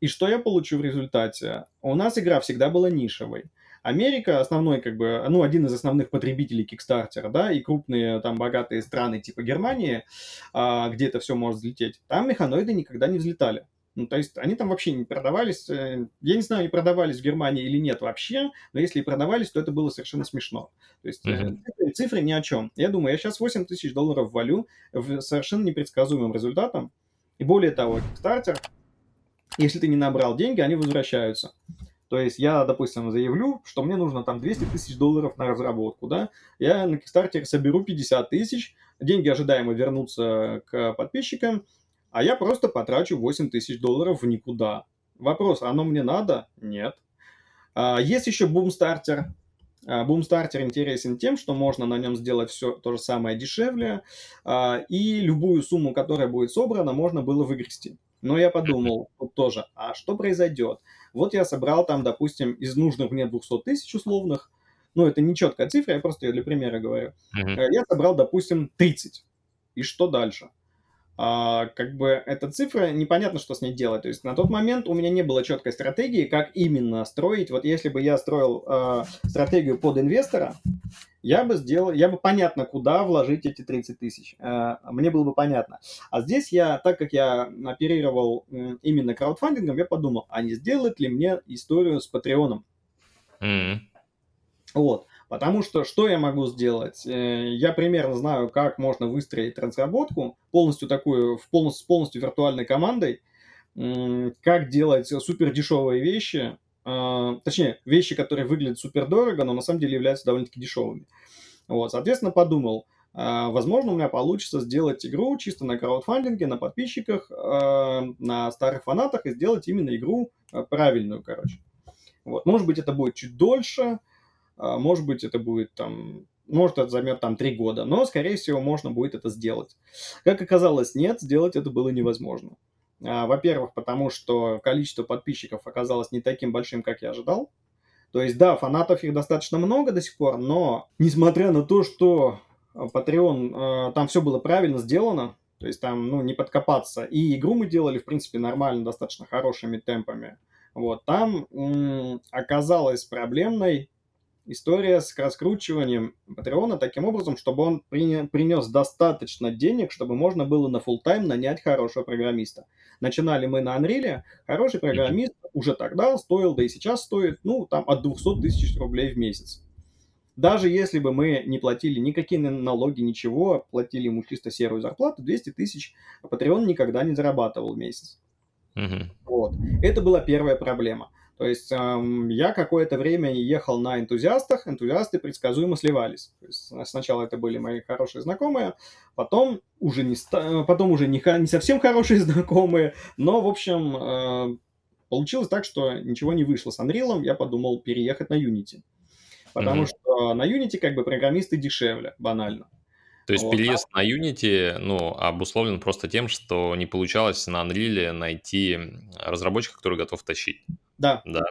И что я получу в результате? У нас игра всегда была нишевой. Америка основной, как бы, ну, один из основных потребителей Кикстартера, да, и крупные там богатые страны типа Германии, а, где это все может взлететь, там механоиды никогда не взлетали. Ну, то есть они там вообще не продавались. Э, я не знаю, они продавались в Германии или нет вообще, но если и продавались, то это было совершенно смешно. То есть mm-hmm. цифры, цифры ни о чем. Я думаю, я сейчас 8 тысяч долларов валю совершенно непредсказуемым результатом. И более того, стартер, если ты не набрал деньги, они возвращаются. То есть я, допустим, заявлю, что мне нужно там 200 тысяч долларов на разработку, да, я на Kickstarter соберу 50 тысяч, деньги ожидаемо вернутся к подписчикам, а я просто потрачу 8 тысяч долларов в никуда. Вопрос, оно мне надо? Нет. А, есть еще. А, Boomstarter интересен тем, что можно на нем сделать все то же самое дешевле, а, и любую сумму, которая будет собрана, можно было выгрести. Но я подумал тут тоже, а что произойдет? Вот я собрал там, допустим, из нужных мне 200 тысяч условных, ну, это не четкая цифра, я просто ее для примера говорю. Uh-huh. Я собрал, допустим, 30. И что дальше? А, как бы эта цифра, непонятно, что с ней делать. То есть на тот момент у меня не было четкой стратегии, как именно строить. Вот если бы я строил а, стратегию под инвестора, я бы сделал, я бы понятно, куда вложить эти 30 тысяч. А, мне было бы понятно. А здесь я, так как я оперировал именно краудфандингом, я подумал, а не сделать ли мне историю с Патреоном? Mm-hmm. Вот. Потому что что я могу сделать? Э, я примерно знаю, как можно выстроить разработку полностью такую, в полностью, с полностью виртуальной командой, как делать супер дешевые вещи, а, точнее, вещи, которые выглядят супер дорого, но на самом деле являются довольно-таки дешевыми. Вот, соответственно, подумал, а, возможно, у меня получится сделать игру чисто на краудфандинге, на подписчиках, на старых фанатах и сделать именно игру правильную, короче. Вот. Может быть, это будет чуть дольше, может быть, это будет там может, это займет там три года, но, скорее всего, можно будет это сделать. Как оказалось, нет, сделать это было невозможно. А, во-первых, потому что количество подписчиков оказалось не таким большим, как я ожидал. То есть, да, фанатов их достаточно много до сих пор, но несмотря на то, что Patreon, а, там все было правильно сделано, то есть там, ну, не подкопаться. И игру мы делали, в принципе, нормально, достаточно хорошими темпами. Вот, там м- оказалось проблемной история с раскручиванием Патреона таким образом, чтобы он принес достаточно денег, чтобы можно было на full тайм нанять хорошего программиста. Начинали мы на Unreal, хороший программист уже тогда стоил, да и сейчас стоит, ну, там от 200 тысяч рублей в месяц. Даже если бы мы не платили никакие налоги, ничего, платили ему чисто серую зарплату, 200 тысяч Patreon никогда не зарабатывал в месяц. Uh-huh. Вот. Это была первая проблема. То есть эм, я какое-то время ехал на энтузиастах, энтузиасты предсказуемо сливались. То есть сначала это были мои хорошие знакомые, потом уже не, потом уже не, не совсем хорошие (laughs) знакомые, но, в общем, э, получилось так, что ничего не вышло с Unreal, я подумал переехать на Unity. Потому mm-hmm. что на Unity как бы программисты дешевле, банально. То есть вот. переезд на Unity ну, обусловлен просто тем, что не получалось на Unreal найти разработчика, который готов тащить. Да. Да.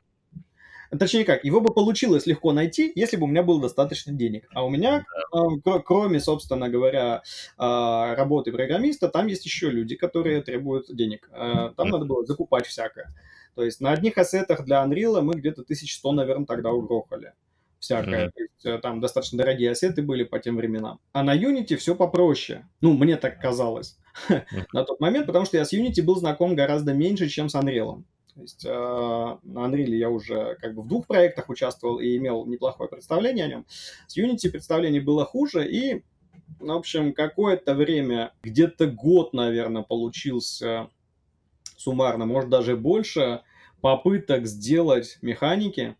Точнее как, его бы получилось легко найти, если бы у меня было достаточно денег. А у меня, да. э, кроме, собственно говоря, э, работы программиста, там есть еще люди, которые требуют денег. Э, там mm-hmm. надо было закупать всякое. То есть на одних ассетах для Unreal мы где-то 1100, наверное, тогда угрохали. Всякое. Mm-hmm. То есть, э, там достаточно дорогие ассеты были по тем временам. А на Unity все попроще. Ну, мне так казалось (laughs) mm-hmm. на тот момент, потому что я с Unity был знаком гораздо меньше, чем с Unreal. То есть э, на Unreal я уже как бы в двух проектах участвовал и имел неплохое представление о нем. С Unity представление было хуже, и, в общем, какое-то время, где-то год, наверное, получился суммарно, может даже больше, попыток сделать механики,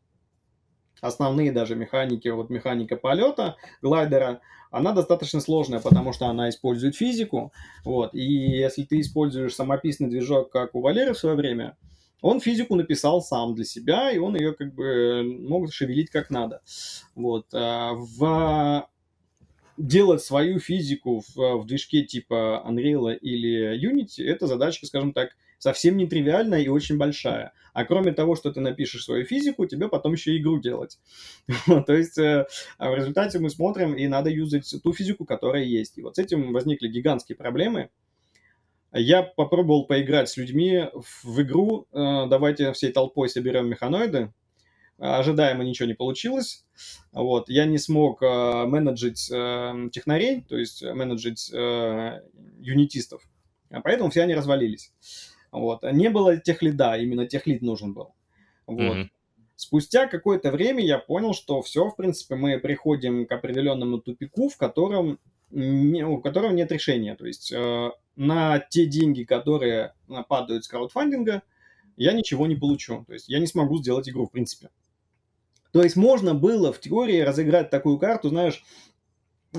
основные даже механики, вот механика полета глайдера, она достаточно сложная, потому что она использует физику, вот, и если ты используешь самописный движок, как у Валеры в свое время, он физику написал сам для себя, и он ее как бы мог шевелить как надо. Вот. А, в делать свою физику в, в движке типа Unreal или Unity, это задачка, скажем так, совсем нетривиальная и очень большая. А кроме того, что ты напишешь свою физику, тебе потом еще игру делать. (laughs) То есть э, в результате мы смотрим, и надо юзать ту физику, которая есть. И вот с этим возникли гигантские проблемы. Я попробовал поиграть с людьми в игру. Э, давайте всей толпой соберем механоиды. Ожидаемо ничего не получилось. Вот. Я не смог э, менеджить э, технарей, то есть менеджить юнитистов. А поэтому все они развалились. Вот. Не было тех лида, именно тех лид нужен был. Вот. Mm-hmm. Спустя какое-то время я понял, что все, в принципе, мы приходим к определенному тупику, в котором, не, у которого нет решения. То есть э, на те деньги, которые падают с краудфандинга, я ничего не получу. То есть я не смогу сделать игру, в принципе. То есть можно было в теории разыграть такую карту, знаешь,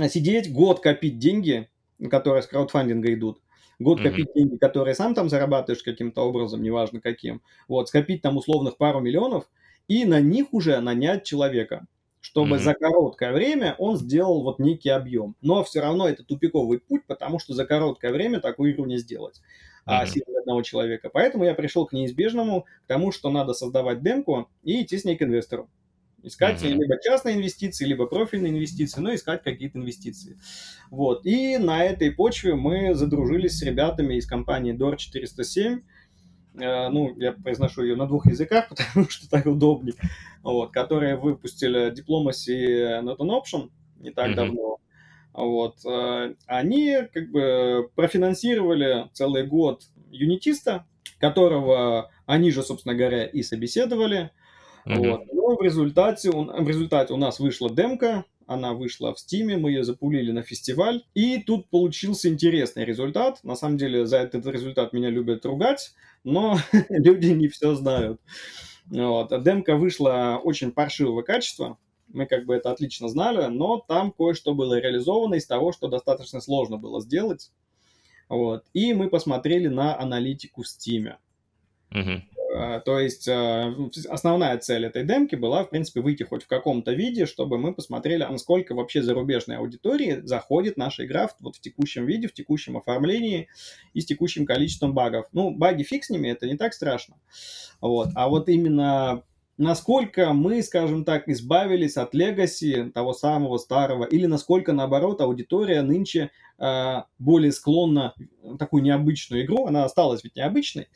сидеть год копить деньги, которые с краудфандинга идут, год копить mm-hmm. деньги, которые сам там зарабатываешь каким-то образом, неважно каким, вот, скопить там условных пару миллионов, и на них уже нанять человека, чтобы mm-hmm. за короткое время он сделал вот некий объем. Но все равно это тупиковый путь, потому что за короткое время такую игру не сделать mm-hmm. силой одного человека. Поэтому я пришел к неизбежному, к тому, что надо создавать демку и идти с ней к инвестору. Искать mm-hmm. либо частные инвестиции, либо профильные инвестиции, но искать какие-то инвестиции. Вот. И на этой почве мы задружились с ребятами из компании DOR 407, Э, ну, я произношу ее на двух языках, (laughs) потому что так удобнее, вот, которые выпустили Diplomacy Not an Option не так mm-hmm. давно. Вот, э, они как бы профинансировали целый год юнитиста, которого они же, собственно говоря, и собеседовали. Mm-hmm. Вот. Но в результате, в результате у нас вышла демка, она вышла в Стиме, мы ее запулили на фестиваль, и тут получился интересный результат. На самом деле за этот результат меня любят ругать, но (laughs) люди не все знают. Вот. Демка вышла очень паршивого качества, мы как бы это отлично знали, но там кое-что было реализовано из того, что достаточно сложно было сделать. Вот. И мы посмотрели на аналитику Steam. Угу. А, то есть основная цель этой демки была, в принципе, выйти хоть в каком-то виде, чтобы мы посмотрели, а насколько вообще зарубежной аудитории заходит наша игра вот в текущем виде, в текущем оформлении и с текущим количеством багов. Ну, баги фиг с ними, это не так страшно. Вот. А вот именно насколько мы, скажем так, избавились от легаси того самого старого, или насколько, наоборот, аудитория нынче э, более склонна такую необычную игру, она осталась ведь необычной,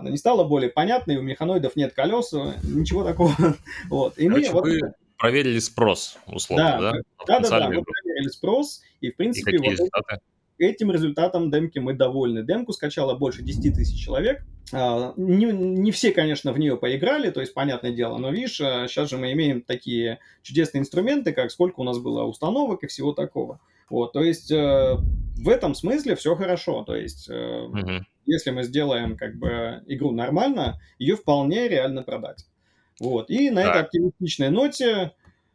она не стала более понятной, у механоидов нет колес, ничего такого. (laughs) Вот. И Короче, мы, вы вот, проверили спрос, условно, да? Да, да, да, да, мы проверили спрос, и, в принципе, и вот этим результатом демки мы довольны. Демку скачало больше 10 тысяч человек. А, не, не все, конечно, в нее поиграли, то есть, понятное дело, но видишь, сейчас же мы имеем такие чудесные инструменты, как сколько у нас было установок и всего такого. Вот, то есть э, в этом смысле все хорошо. То есть, э, угу. если мы сделаем как бы игру нормально, ее вполне реально продать. Вот. И на да. этой оптимистичной ноте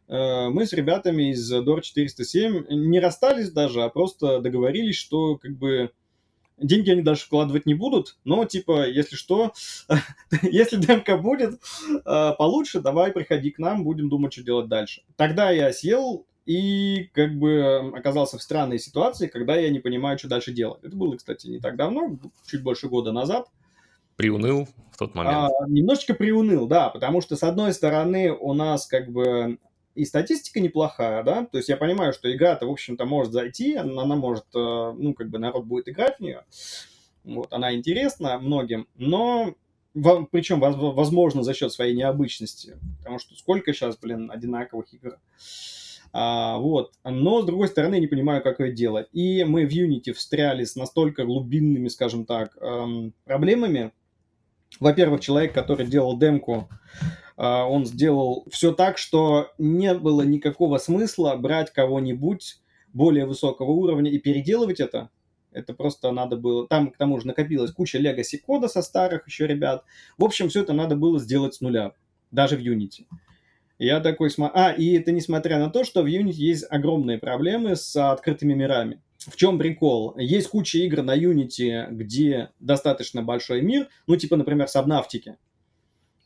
э, мы с ребятами из DOR 407 не расстались даже, а просто договорились, что как бы деньги они даже вкладывать не будут, но типа, если что, (laughs) если демка будет э, получше, давай приходи к нам, будем думать, что делать дальше. Тогда я съел и как бы оказался в странной ситуации, когда я не понимаю, что дальше делать. Это было, кстати, не так давно, чуть больше года назад. Приуныл в тот момент? А, немножечко приуныл, да, потому что, с одной стороны, у нас как бы и статистика неплохая, да, то есть я понимаю, что игра-то, в общем-то, может зайти, она, она может, э, ну, как бы народ будет играть в нее, вот, она интересна многим, но причем, возможно, за счет своей необычности, потому что сколько сейчас, блин, одинаковых игр. А, вот. Но, с другой стороны, я не понимаю, как это делать. И мы в Unity встряли с настолько глубинными, скажем так, эм, проблемами. Во-первых, человек, который делал демку, э, он сделал все так, что не было никакого смысла брать кого-нибудь более высокого уровня и переделывать это. Это просто надо было... Там, к тому же, накопилась куча легаси кода со старых еще ребят. В общем, все это надо было сделать с нуля, даже в Unity. Я такой смотрю... А, и это несмотря на то, что в Unity есть огромные проблемы с открытыми мирами. В чем прикол? Есть куча игр на Unity, где достаточно большой мир, ну, типа, например, Сабнавтики.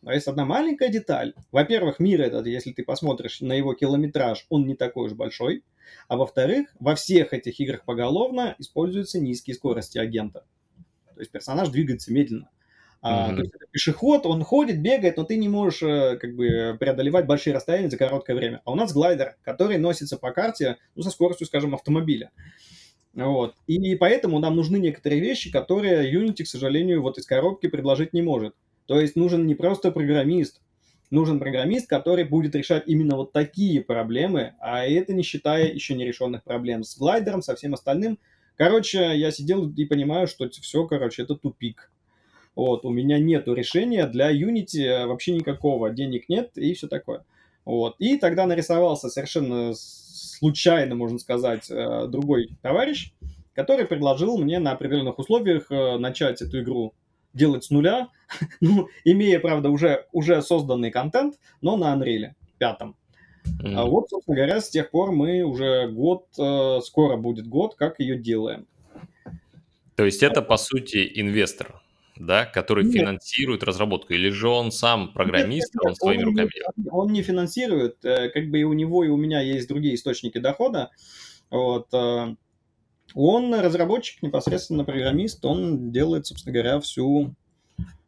Но есть одна маленькая деталь. Во-первых, мир этот, если ты посмотришь на его километраж, он не такой уж большой. А во-вторых, во всех этих играх поголовно используются низкие скорости агента. То есть персонаж двигается медленно. А, mm-hmm. То есть это пешеход, он ходит, бегает, но ты не можешь э, как бы преодолевать большие расстояния за короткое время. А у нас глайдер, который носится по карте ну, со скоростью, скажем, автомобиля. Вот. И поэтому нам нужны некоторые вещи, которые Unity, к сожалению, вот из коробки предложить не может. То есть нужен не просто программист, нужен программист, который будет решать именно вот такие проблемы, а это не считая еще нерешенных проблем с глайдером, со всем остальным. Короче, я сидел и понимаю, что все, короче, это тупик. Вот, у меня нету решения для Unity вообще никакого, денег нет и все такое. Вот. И тогда нарисовался совершенно случайно, можно сказать, э, другой товарищ, который предложил мне на определенных условиях э, начать эту игру делать с нуля, (laughs) ну, имея, правда, уже, уже созданный контент, но на Unreal пятом. Mm. А вот, собственно говоря, с тех пор мы уже год, э, скоро будет год, как ее делаем. То есть это, по сути, инвестор, да, который нет. финансирует разработку, или же он сам программист, нет, нет, он своими он руками не, Он не финансирует, э, как бы и у него, и у меня есть другие источники дохода, вот, э, он разработчик, непосредственно программист, он делает, собственно говоря, всю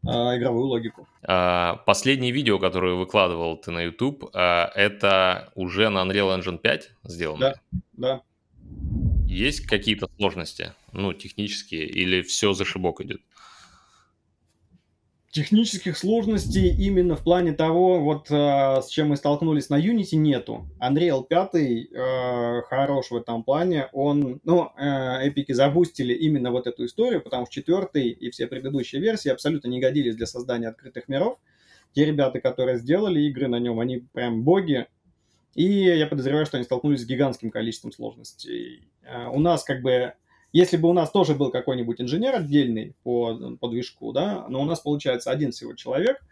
а, игровую логику. А, последнее видео, которое выкладывал ты на YouTube, а, это уже на Unreal Engine 5 сделано? Да, да. Есть какие-то сложности, ну, технические, или все за шибок идет? Технических сложностей именно в плане того, вот э, с чем мы столкнулись на Unity, нету. Unreal 5 э, хорош в этом плане. Он, ну, э, эпики забустили именно вот эту историю, потому что четвертый и все предыдущие версии абсолютно не годились для создания открытых миров. Те ребята, которые сделали игры на нем, они прям боги. И я подозреваю, что они столкнулись с гигантским количеством сложностей. Э, у нас как бы если бы у нас тоже был какой-нибудь инженер отдельный по, по движку, да, но у нас получается один всего человек,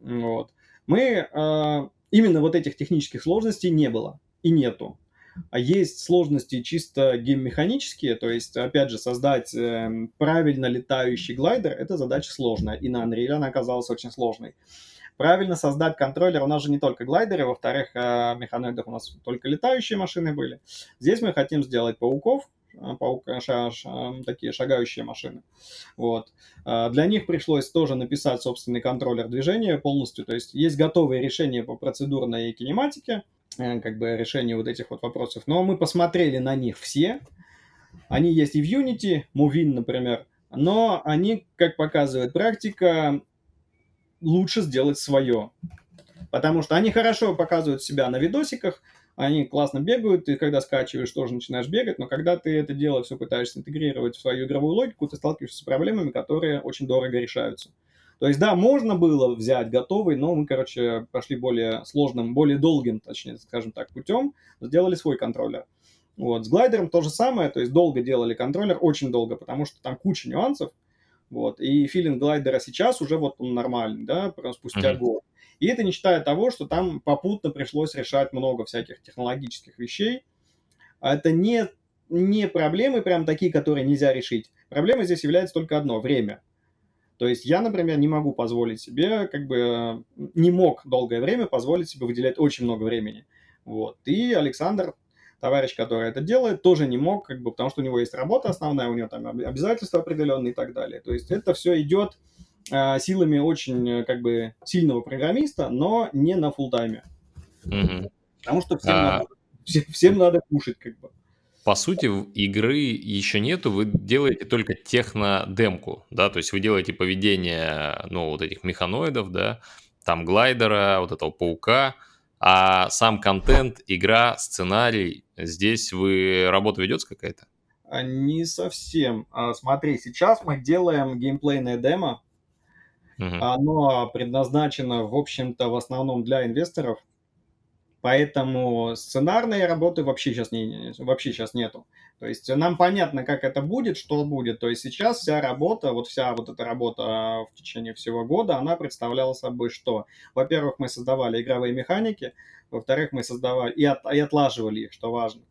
вот, мы э, именно вот этих технических сложностей не было и нету. А есть сложности чисто гейммеханические, то есть, опять же, создать э, правильно летающий глайдер – это задача сложная, и на Unreal она оказалась очень сложной. Правильно создать контроллер, у нас же не только глайдеры, во-вторых, э, механоидах у нас только летающие машины были. Здесь мы хотим сделать пауков, паук, ша, ша, такие шагающие машины. Вот. А, для них пришлось тоже написать собственный контроллер движения полностью. То есть есть готовые решения по процедурной кинематике, э, как бы решение вот этих вот вопросов. Но мы посмотрели на них все. Они есть и в Unity, Movin, например. Но они, как показывает практика, лучше сделать свое. Потому что они хорошо показывают себя на видосиках, они классно бегают, ты когда скачиваешь, тоже начинаешь бегать, но когда ты это дело все пытаешься интегрировать в свою игровую логику, ты сталкиваешься с проблемами, которые очень дорого решаются. То есть, да, можно было взять готовый, но мы, короче, пошли более сложным, более долгим, точнее, скажем так, путем, сделали свой контроллер. Вот, с глайдером то же самое, то есть долго делали контроллер, очень долго, потому что там куча нюансов, вот, и филинг глайдера сейчас уже вот он нормальный, да, спустя mm-hmm. год. И это не считая того, что там попутно пришлось решать много всяких технологических вещей. А это не, не проблемы прям такие, которые нельзя решить. Проблема здесь является только одно – время. То есть я, например, не могу позволить себе, как бы не мог долгое время позволить себе выделять очень много времени. Вот. И Александр, товарищ, который это делает, тоже не мог, как бы, потому что у него есть работа основная, у него там обязательства определенные и так далее. То есть это все идет силами очень э, как бы сильного программиста, но не на фултайме. Угу. Потому что всем, а... надо, всем, всем надо кушать как бы. По сути, игры еще нету, вы делаете только технодемку, да, то есть вы делаете поведение, ну, вот этих механоидов, да, там глайдера, вот этого паука, а сам контент, игра, сценарий, здесь вы, работа ведется какая-то? А, не совсем. А, смотри, сейчас мы делаем геймплейное демо, Угу. Оно предназначено, в общем-то, в основном для инвесторов, поэтому сценарной работы вообще сейчас, не, вообще сейчас нету. То есть нам понятно, как это будет, что будет. То есть сейчас вся работа, вот вся вот эта работа в течение всего года, она представляла собой что? Во-первых, мы создавали игровые механики, во-вторых, мы создавали и, от, и отлаживали их, что важно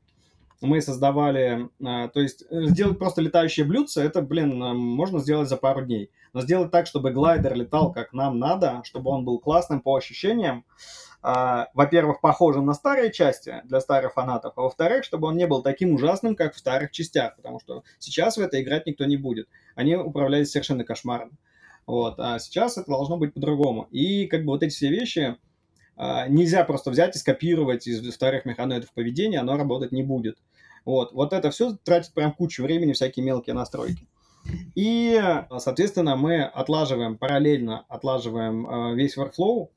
мы создавали, а, то есть э, сделать просто летающие блюдца, это, блин, можно сделать за пару дней. Но сделать так, чтобы глайдер летал как нам надо, чтобы он был классным по ощущениям, во-первых, похожим на старые части для старых фанатов, а во-вторых, чтобы он не был таким ужасным, как в старых частях, потому что сейчас в это играть никто не будет. Они управлялись совершенно кошмаром. Вот. А сейчас это должно быть по-другому. И как бы вот эти все вещи, нельзя просто взять и скопировать из вторых механоидов поведения, оно работать не будет. Вот, вот это все тратит прям кучу времени, всякие мелкие настройки. И, соответственно, мы отлаживаем, параллельно отлаживаем а, весь workflow,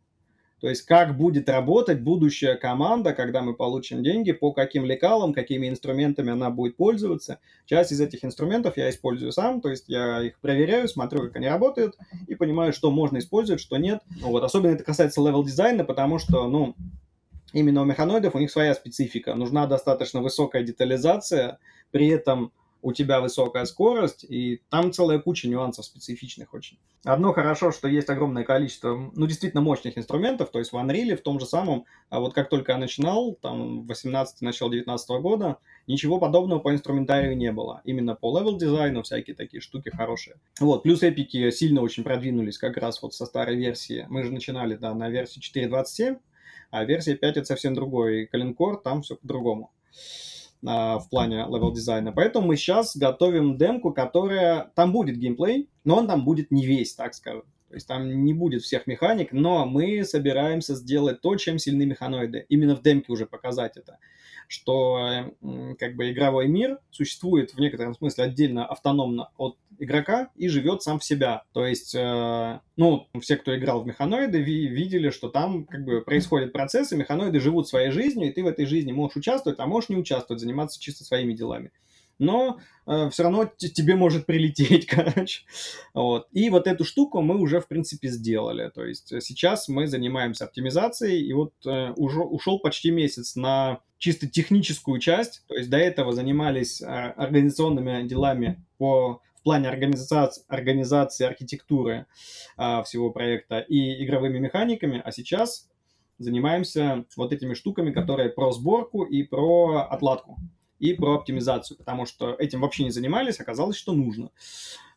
То есть как будет работать будущая команда, когда мы получим деньги, по каким лекалам, какими инструментами она будет пользоваться. Часть из этих инструментов я использую сам, то есть я их проверяю, смотрю, как они работают, и понимаю, что можно использовать, что нет. Вот. Особенно это касается level дизайна, потому что, ну, именно у механоидов у них своя специфика. Нужна достаточно высокая детализация, при этом у тебя высокая скорость, и там целая куча нюансов специфичных очень. Одно хорошо, что есть огромное количество, ну, действительно мощных инструментов, то есть в Unreal, в том же самом, а вот как только я начинал, там, 18 начало 19 года, ничего подобного по инструментарию не было. Именно по level дизайну всякие такие штуки хорошие. Вот, плюс эпики сильно очень продвинулись как раз вот со старой версии. Мы же начинали, да, на версии 4.27, а версия 5 это совсем другой коленкор, там все по-другому в плане level дизайна. Поэтому мы сейчас готовим демку, которая... Там будет геймплей, но он там будет не весь, так скажем. То есть там не будет всех механик, но мы собираемся сделать то, чем сильны механоиды. Именно в демке уже показать это что как бы игровой мир существует в некотором смысле отдельно, автономно от игрока и живет сам в себя. То есть, э, ну, все, кто играл в механоиды, ви- видели, что там как бы происходят процессы, механоиды живут своей жизнью, и ты в этой жизни можешь участвовать, а можешь не участвовать, заниматься чисто своими делами но э, все равно тебе может прилететь, (laughs) короче. Вот. И вот эту штуку мы уже, в принципе, сделали. То есть сейчас мы занимаемся оптимизацией, и вот э, уже ушел почти месяц на чисто техническую часть. То есть до этого занимались э, организационными делами по в плане организации, организации архитектуры а, всего проекта и игровыми механиками, а сейчас занимаемся вот этими штуками, которые про сборку и про отладку и про оптимизацию, потому что этим вообще не занимались, оказалось, что нужно.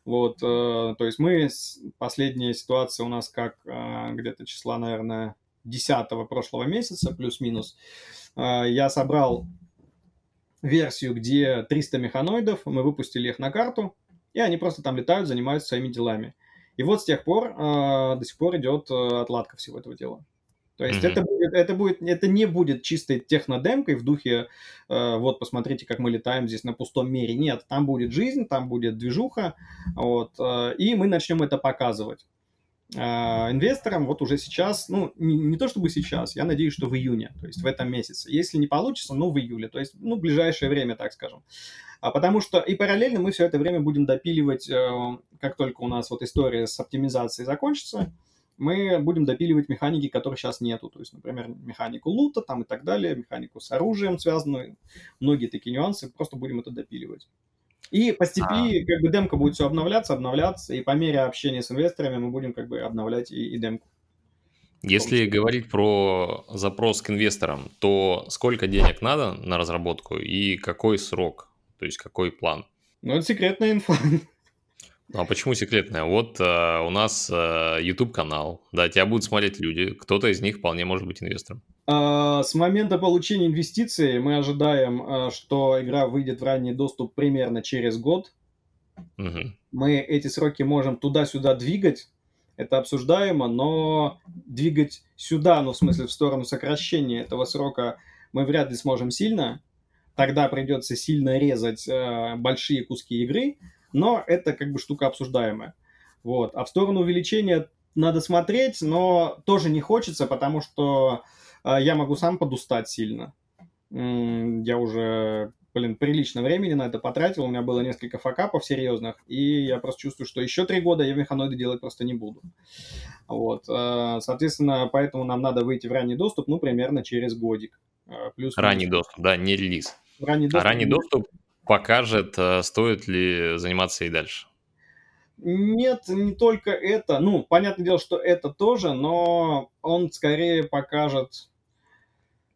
Вот, э, то есть мы, последняя ситуация у нас как э, где-то числа, наверное, 10 прошлого месяца, плюс-минус, э, я собрал версию, где 300 механоидов, мы выпустили их на карту, и они просто там летают, занимаются своими делами. И вот с тех пор э, до сих пор идет э, отладка всего этого дела. То есть mm-hmm. это, будет, это, будет, это не будет чистой технодемкой в духе, э, вот, посмотрите, как мы летаем здесь на пустом мире. Нет, там будет жизнь, там будет движуха, вот, э, и мы начнем это показывать. Э, инвесторам вот уже сейчас, ну, не, не то чтобы сейчас, я надеюсь, что в июне, то есть в этом месяце. Если не получится, ну, в июле, то есть, ну, ближайшее время, так скажем. А потому что и параллельно мы все это время будем допиливать, э, как только у нас вот история с оптимизацией закончится, мы будем допиливать механики, которых сейчас нету. То есть, например, механику лута там и так далее, механику с оружием связанную, многие такие нюансы, просто будем это допиливать. И постепенно, а. как бы, демка будет все обновляться, обновляться, и по мере общения с инвесторами мы будем, как бы, обновлять и, и демку. Если говорить про запрос к инвесторам, то сколько денег надо на разработку и какой срок, то есть какой план? Ну, это секретная инфа. Ну, а почему секретная? Вот э, у нас э, YouTube канал, да, тебя будут смотреть люди, кто-то из них вполне может быть инвестором. А, с момента получения инвестиций мы ожидаем, а, что игра выйдет в ранний доступ примерно через год. Угу. Мы эти сроки можем туда-сюда двигать, это обсуждаемо, но двигать сюда, ну в смысле в сторону сокращения этого срока мы вряд ли сможем сильно. Тогда придется сильно резать э, большие куски игры, но это как бы штука обсуждаемая. Вот. А в сторону увеличения надо смотреть, но тоже не хочется, потому что э, я могу сам подустать сильно. Я уже, блин, прилично времени на это потратил, у меня было несколько факапов серьезных, и я просто чувствую, что еще три года я механоиды делать просто не буду. Вот. Э, соответственно, поэтому нам надо выйти в ранний доступ, ну, примерно через годик. Э, плюс ранний доступ, да, не релиз. Ранний доступ, а ранний доступ покажет, э, стоит ли заниматься и дальше. Нет, не только это. Ну, понятное дело, что это тоже, но он скорее покажет,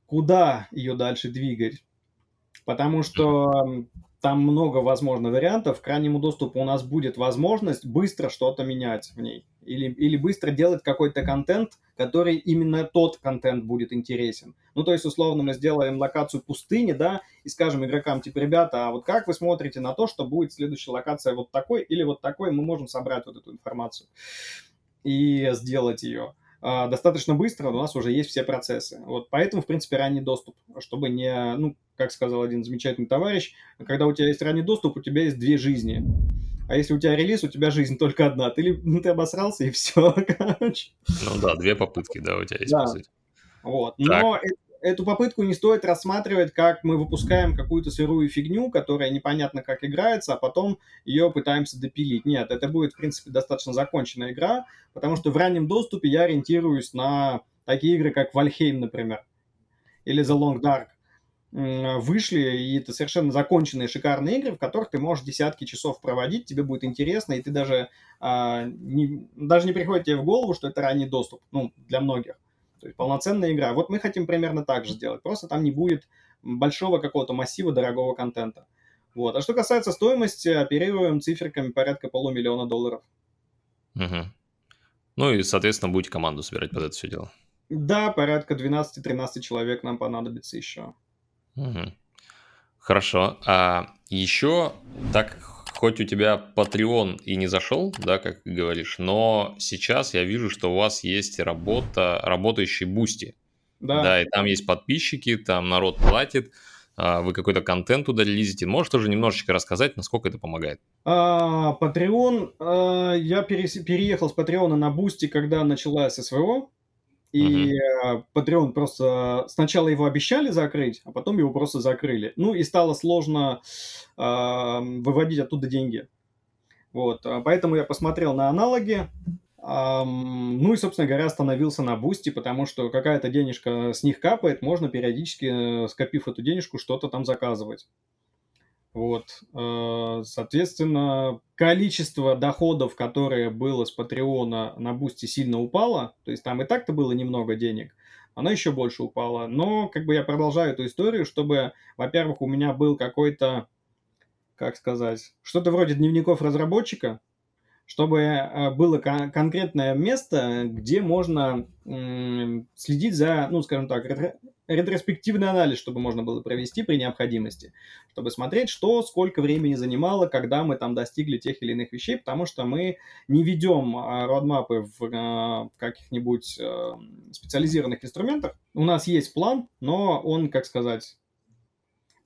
куда ее дальше двигать. Потому что там много, возможно, вариантов. К крайнему доступу у нас будет возможность быстро что-то менять в ней. Или, или быстро делать какой-то контент, который именно тот контент будет интересен. Ну, то есть, условно, мы сделаем локацию пустыни, да, и скажем игрокам, типа, ребята, а вот как вы смотрите на то, что будет следующая локация вот такой или вот такой, мы можем собрать вот эту информацию и сделать ее. А, достаточно быстро, у нас уже есть все процессы. Вот поэтому, в принципе, ранний доступ, чтобы не, ну, как сказал один замечательный товарищ, когда у тебя есть ранний доступ, у тебя есть две жизни. А если у тебя релиз, у тебя жизнь только одна. Ты, ну, ты обосрался и все, (laughs) короче. Ну да, две попытки, да, у тебя есть, да. по сути. Вот. Но эту попытку не стоит рассматривать, как мы выпускаем какую-то сырую фигню, которая непонятно как играется, а потом ее пытаимся допилить. Нет, это будет, в принципе, достаточно законченная игра, потому что в раннем доступе я ориентируюсь на такие игры, как Valheim, например, или The Long Dark. Вышли, и это совершенно законченные шикарные игры, в которых ты можешь десятки часов проводить, тебе будет интересно, и ты даже, а, не, даже не приходит тебе в голову, что это ранний доступ, ну, для многих. То есть полноценная игра. Вот мы хотим примерно так же сделать. Просто там не будет большого какого-то массива дорогого контента. Вот. А что касается стоимости, оперируем циферками порядка полумиллиона долларов. Угу. Ну и, соответственно, будете команду собирать под это все дело. Да, порядка 12-13 человек нам понадобится еще. Угу. Хорошо. А еще так хоть у тебя Patreon и не зашел, да, как говоришь, но сейчас я вижу, что у вас есть работа, работающий Boosty. Да. да, и там есть подписчики, там народ платит, а, вы какой-то контент туда релизите. Можешь тоже немножечко рассказать, насколько это помогает? Patreon, а, я переехал с Patreon на Boosty, когда началась СВО. И э Patreon просто... Сначала его обещали закрыть, а потом его просто закрыли. Ну и стало сложно э, выводить оттуда деньги. Вот, а поэтому я посмотрел на аналоги. Э, ну и, собственно говоря, остановился на Boosty, потому что какая-то денежка с них капает, можно периодически, э, скопив эту денежку, что-то там заказывать. Вот, э, соответственно, количество доходов, которое было с Patreon а на Boosty, сильно упало. То есть там и так-то было немного денег, оно еще больше упало. Но как бы я продолжаю эту историю, чтобы, во-первых, у меня был какой-то, как сказать, что-то вроде дневников разработчика, чтобы э, было кон- конкретное место, где можно м- следить за, ну, скажем так, ретро- ретроспективный анализ, чтобы можно было провести при необходимости, чтобы смотреть, что, сколько времени занимало, когда мы там достигли тех или иных вещей, потому что мы не ведем а, родмапы в а, каких-нибудь а, специализированных инструментах. У нас есть план, но он, как сказать,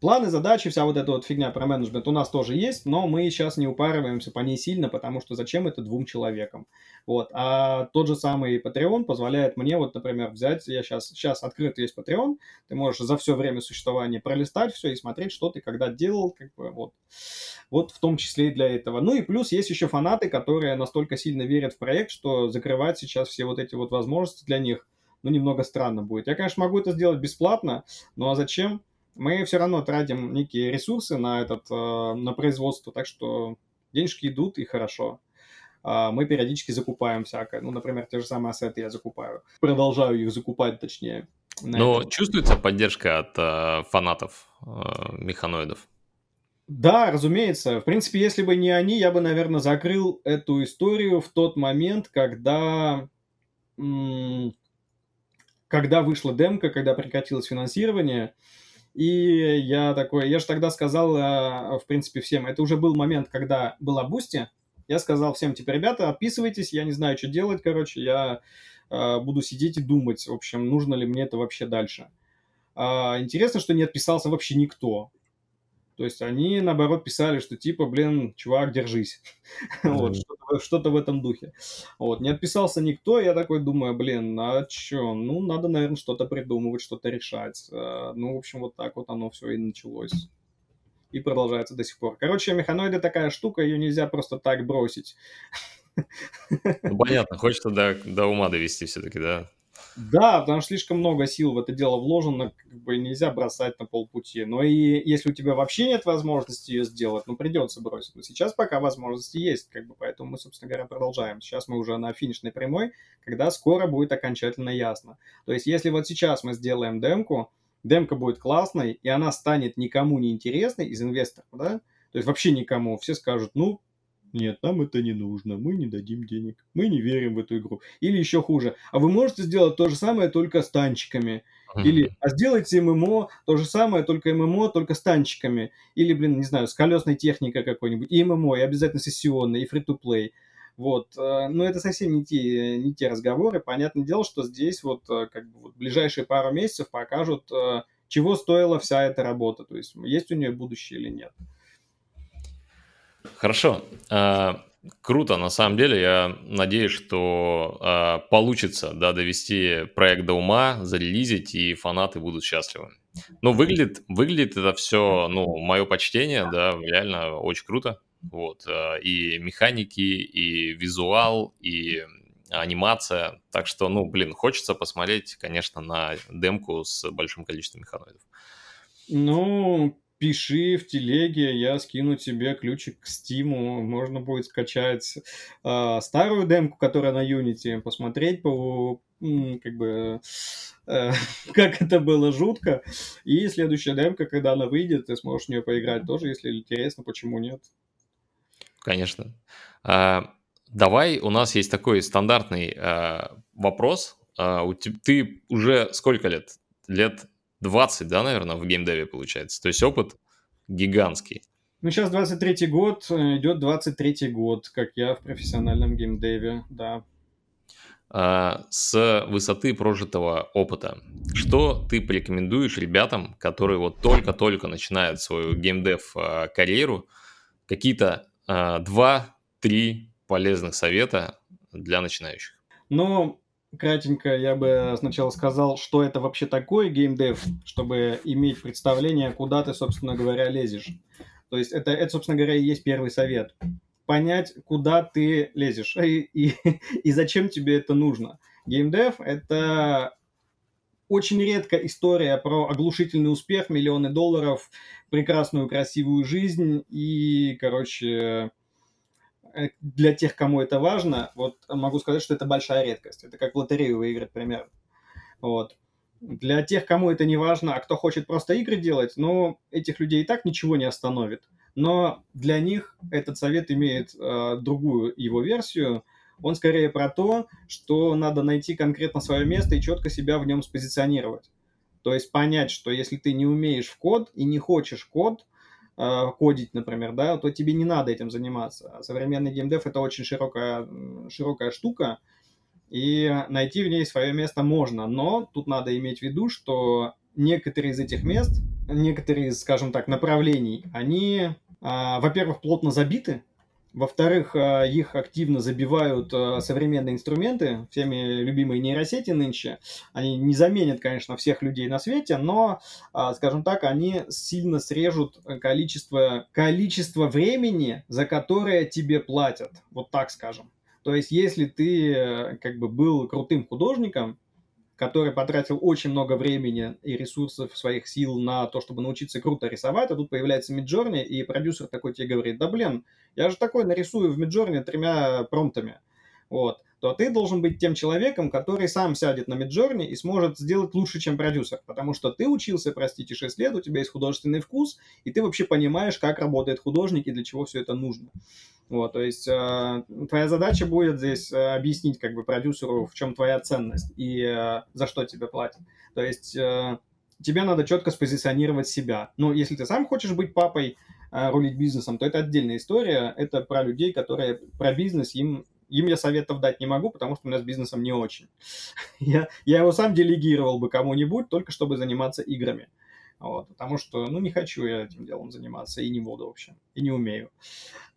Планы, задачи, вся вот эта вот фигня про менеджмент у нас тоже есть, но мы сейчас не упарываемся по ней сильно, потому что зачем это двум человекам? Вот. А тот же самый Patreon позволяет мне, вот, например, взять, я сейчас, сейчас открыт есть Patreon, ты можешь за все время существования пролистать все и смотреть, что ты когда делал, как бы, вот. Вот в том числе и для этого. Ну и плюс есть еще фанаты, которые настолько сильно верят в проект, что закрывать сейчас все вот эти вот возможности для них, ну, немного странно будет. Я, конечно, могу это сделать бесплатно, но а зачем? Мы все равно тратим некие ресурсы на, этот, э, на производство, так что денежки идут и хорошо. А, мы периодически закупаем всякое. Ну, например, те же самые ассеты я закупаю. Продолжаю их закупать, точнее. Но этом. чувствуется поддержка от э, фанатов э, механоидов? Да, разумеется. В принципе, если бы не они, я бы, наверное, закрыл эту историю в тот момент, когда, когда вышла демка, когда прекратилось финансирование. И я такой, я же тогда сказал, э, в принципе, всем, это уже был момент, когда была Boosty, я сказал всем, типа, ребята, отписывайтесь, я не знаю, что делать, короче, я э, буду сидеть и думать, в общем, нужно ли мне это вообще дальше. Э, интересно, что не отписался вообще никто. То есть они, наоборот, писали, что типа, блин, чувак, держись. (laughs) вот, что-то, что-то в этом духе. Вот, не отписался никто, я такой думаю, блин, а чё, ну, надо, наверное, что-то придумывать, что-то решать. Э, ну, в общем, вот так вот оно все и началось. И продолжается до сих пор. Короче, механоиды такая штука, ее нельзя просто так бросить. Ну, понятно, хочется до, до ума довести все-таки, да? Да, потому что слишком много сил в это дело вложено, как бы нельзя бросать на полпути. Но и если у тебя вообще нет возможности ее сделать, ну придется бросить. Но сейчас пока возможности есть, как бы, поэтому мы, собственно говоря, продолжаем. Сейчас мы уже на финишной прямой, когда скоро будет окончательно ясно. То есть если вот сейчас мы сделаем демку, демка будет классной, и она станет никому не интересной из инвесторов, да, то есть вообще никому, все скажут, ну, нет, нам это не нужно, мы не дадим денег, мы не верим в эту игру. Или еще хуже, а вы можете сделать то же самое только с танчиками. Или, а сделайте ММО, то же самое, только ММО, только с танчиками. Или, блин, не знаю, с колесной техникой какой-нибудь. И ММО, и обязательно сессионный, и фри-то-плей. Вот, э, но это совсем не те, не те разговоры. Понятное дело, что здесь вот э, как бы вот ближайшие пару месяцев покажут, э, чего стоила вся эта работа. То есть есть у нее будущее или нет. Хорошо. А, круто, на самом деле. Я надеюсь, что а, получится да, довести проект до ума, зарелизить, и фанаты будут счастливы. Ну, выглядит, выглядит это все, ну, мое почтение, да, реально очень круто. Вот. А, и механики, и визуал, и анимация. Так что, ну, блин, хочется посмотреть, конечно, на демку с большим количеством механоидов. Ну, пиши в телеге, я скину тебе ключик к Стиму, можно будет скачать э, старую демку, которая на Unity, посмотреть по как бы э, (laughs) как это было жутко. И следующая демка, когда она выйдет, ты сможешь в нее поиграть тоже, если интересно, почему нет. Конечно. А, давай, у нас есть такой стандартный а, вопрос. А, у ты уже сколько лет? Лет 20, да, наверное, в геймдеве получается. То есть опыт гигантский. Ну, сейчас 23-й год, э, идет 23-й год, как я в профессиональном геймдеве, да. А, с высоты прожитого опыта, что ты порекомендуешь ребятам, которые вот только-только начинают свою геймдев а, карьеру, какие-то а, два-три полезных совета для начинающих? Ну, кратенько я бы сначала сказал, что это вообще такое геймдев, чтобы иметь представление, куда ты, собственно говоря, лезешь. То есть это, это собственно говоря, и есть первый совет. Понять, куда ты лезешь и, и, (laughs) и зачем тебе это нужно. Геймдев — это очень редко история про оглушительный успех, миллионы долларов, прекрасную красивую жизнь и, короче, для тех, кому это важно, вот могу сказать, что это большая редкость. Это как в лотерею выиграть, пример. Вот. Для тех, кому это не важно, а кто хочет просто игры делать, ну, этих людей и так ничего не остановит. Но для них этот совет имеет э, другую его версию. Он скорее про то, что надо найти конкретно свое место и четко себя в нем спозиционировать. То есть понять, что если ты не умеешь в код и не хочешь код, э, кодить, например, да, то тебе не надо этим заниматься. Современный геймдев это очень широкая, широкая штука, и найти в ней свое место можно, но тут надо иметь в виду, что некоторые из этих мест, некоторые скажем так, направлений, они, э, во-первых, плотно забиты, во-вторых, э, их активно забивают э, современные инструменты, всеми любимые нейросети нынче. Они не заменят, конечно, всех людей на свете, но, э, скажем так, они сильно срежут количество, количество времени, за которое тебе платят. Вот так скажем. То есть, если ты как бы был крутым художником, который потратил очень много времени и ресурсов своих сил на то, чтобы научиться круто рисовать, а тут появляется Миджорни, и продюсер такой тебе говорит, да блин, я же такой нарисую в Миджорни тремя промптами. Вот то ты должен быть тем человеком, который сам сядет на Миджорни и сможет сделать лучше, чем продюсер. Потому что ты учился, простите, 6 лет, у тебя есть художественный вкус, и ты вообще понимаешь, как работает художник и для чего все это нужно. Вот, то есть э, твоя задача будет здесь э, объяснить как бы продюсеру, в чем твоя ценность и э, за что тебе платят. То есть э, тебе надо четко спозиционировать себя. Ну, если ты сам хочешь быть папой, э, рулить бизнесом, то это отдельная история. Это про людей, которые про бизнес, им им я советов дать не могу, потому что у меня с бизнесом не очень. (laughs) я, я его сам делегировал бы кому-нибудь, только чтобы заниматься играми. Вот, потому что, ну, не хочу я этим делом заниматься, и не буду вообще, и не умею.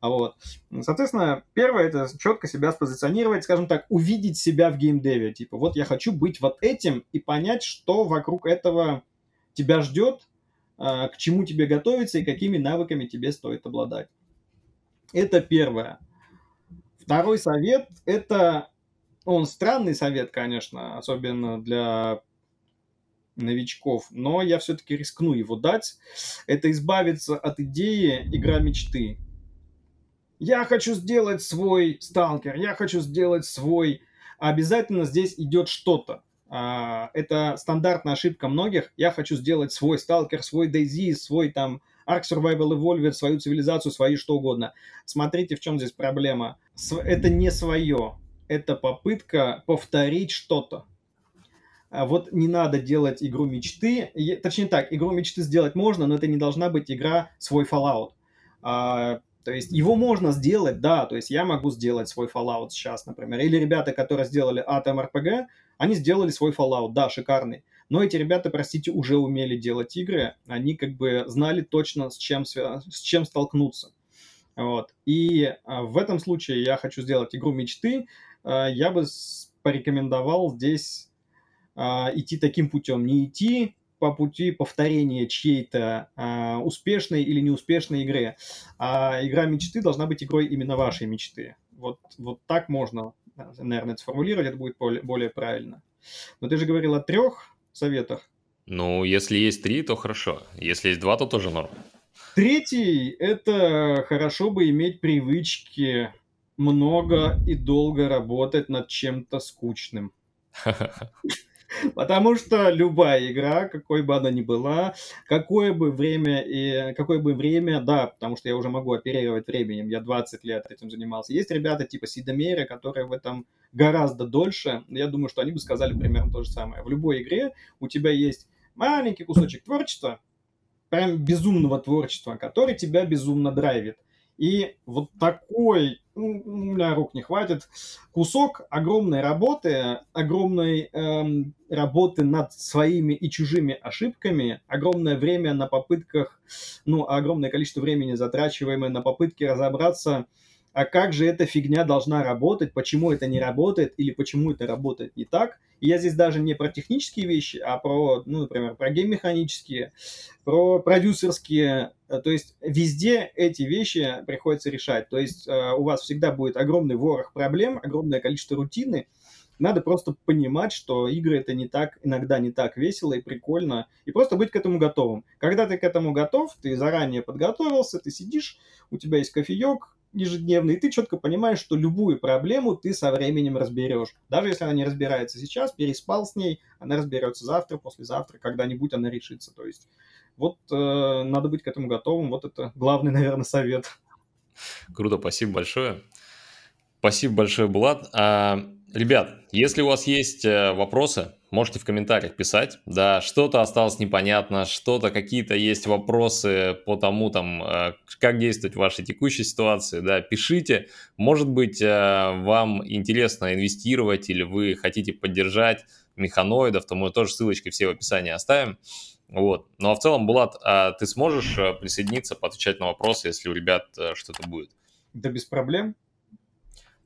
Вот. Соответственно, первое, это четко себя спозиционировать, скажем так, увидеть себя в геймдеве. Типа, вот я хочу быть вот этим и понять, что вокруг этого тебя ждет, а, к чему тебе готовиться и какими навыками тебе стоит обладать. Это первое. Второй совет – это, он странный совет, конечно, особенно для новичков, но я все-таки рискну его дать. Это избавиться от идеи игра мечты. Я хочу сделать свой сталкер, я хочу сделать свой... Обязательно здесь идет что-то. А, это стандартная ошибка многих. Я хочу сделать свой сталкер, свой DayZ, свой там Ark Survival Evolved, свою цивилизацию, свои что угодно. Смотрите, в чем здесь проблема. Это не свое. Это попытка повторить что-то. А вот не надо делать игру мечты. Точнее так, игру мечты сделать можно, но это не должна быть игра свой Fallout. А, то есть его можно сделать, да, то есть я могу сделать свой Fallout сейчас, например. Или ребята, которые сделали Atom RPG, они сделали свой Fallout, да, шикарный. Но эти ребята, простите, уже умели делать игры, они как бы знали точно, с чем, с чем столкнуться. Вот. И в этом случае я хочу сделать игру мечты. Я бы порекомендовал здесь идти таким путем. Не идти по пути повторения чьей-то успешной или неуспешной игры. А игра мечты должна быть игрой именно вашей мечты. Вот, вот так можно, наверное, сформулировать, это будет более правильно. Но ты же говорил о трех советах. Ну, если есть три, то хорошо. Если есть два, то тоже норм. Третий – это хорошо бы иметь привычки много и долго работать над чем-то скучным. (laughs) Потому что любая игра, какой бы она ни была, какое бы время, и какое бы время, да, потому что я уже могу оперировать временем, я 20 лет этим занимался. Есть ребята типа Сидомейра, которые в этом гораздо дольше. Я думаю, что они бы сказали примерно то же самое. В любой игре у тебя есть маленький кусочек творчества, прям безумного творчества, который тебя безумно драйвит. И вот такой, ну, у меня рук не хватит, кусок огромной работы, огромной эм, работы над своими и чужими ошибками, огромное время на попытках, ну, огромное количество времени затрачиваемое на попытки разобраться а как же эта фигня должна работать, почему это не работает или почему это работает не так. И я здесь даже не про технические вещи, а про, ну, например, про гейм-механические, про продюсерские. То есть везде эти вещи приходится решать. То есть э, у вас всегда будет огромный ворох проблем, огромное количество рутины, надо просто понимать, что игры это не так, иногда не так весело и прикольно, и просто быть к этому готовым. Когда ты к этому готов, ты заранее подготовился, ты сидишь, у тебя есть кофеек, ежедневный, и ты четко понимаешь, что любую проблему ты со временем разберешь. Даже если она не разбирается сейчас, переспал с ней, она разберется завтра, послезавтра, когда-нибудь она решится. То есть вот э, надо быть к этому готовым. Вот это главный, наверное, совет. Круто, спасибо большое. Спасибо большое, Булат. А, ребят, если у вас есть э, вопросы, можете в комментариях писать. Да, что-то осталось непонятно, что-то, какие-то есть вопросы по тому, там, э, как действовать в вашей текущей ситуации, да, пишите. Может быть, э, вам интересно инвестировать или вы хотите поддержать механоидов, то мы тоже ссылочки все в описании оставим. Вот. Ну а в целом, Булат, а ты сможешь присоединиться, поотвечать на вопросы, если у ребят что-то будет? Да без проблем.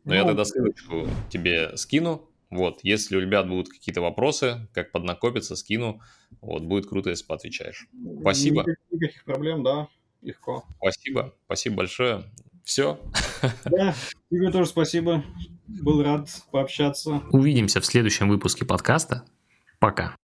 Ну, ну я тогда ссылочку тебе скину, вот, если у ребят будут какие-то вопросы, как поднакопиться, скину. Вот, будет круто, если поотвечаешь. Спасибо. Никаких, никаких проблем, да, легко. Спасибо, спасибо большое. Все. Да, тебе тоже спасибо. Был рад пообщаться. Увидимся в следующем выпуске подкаста. Пока.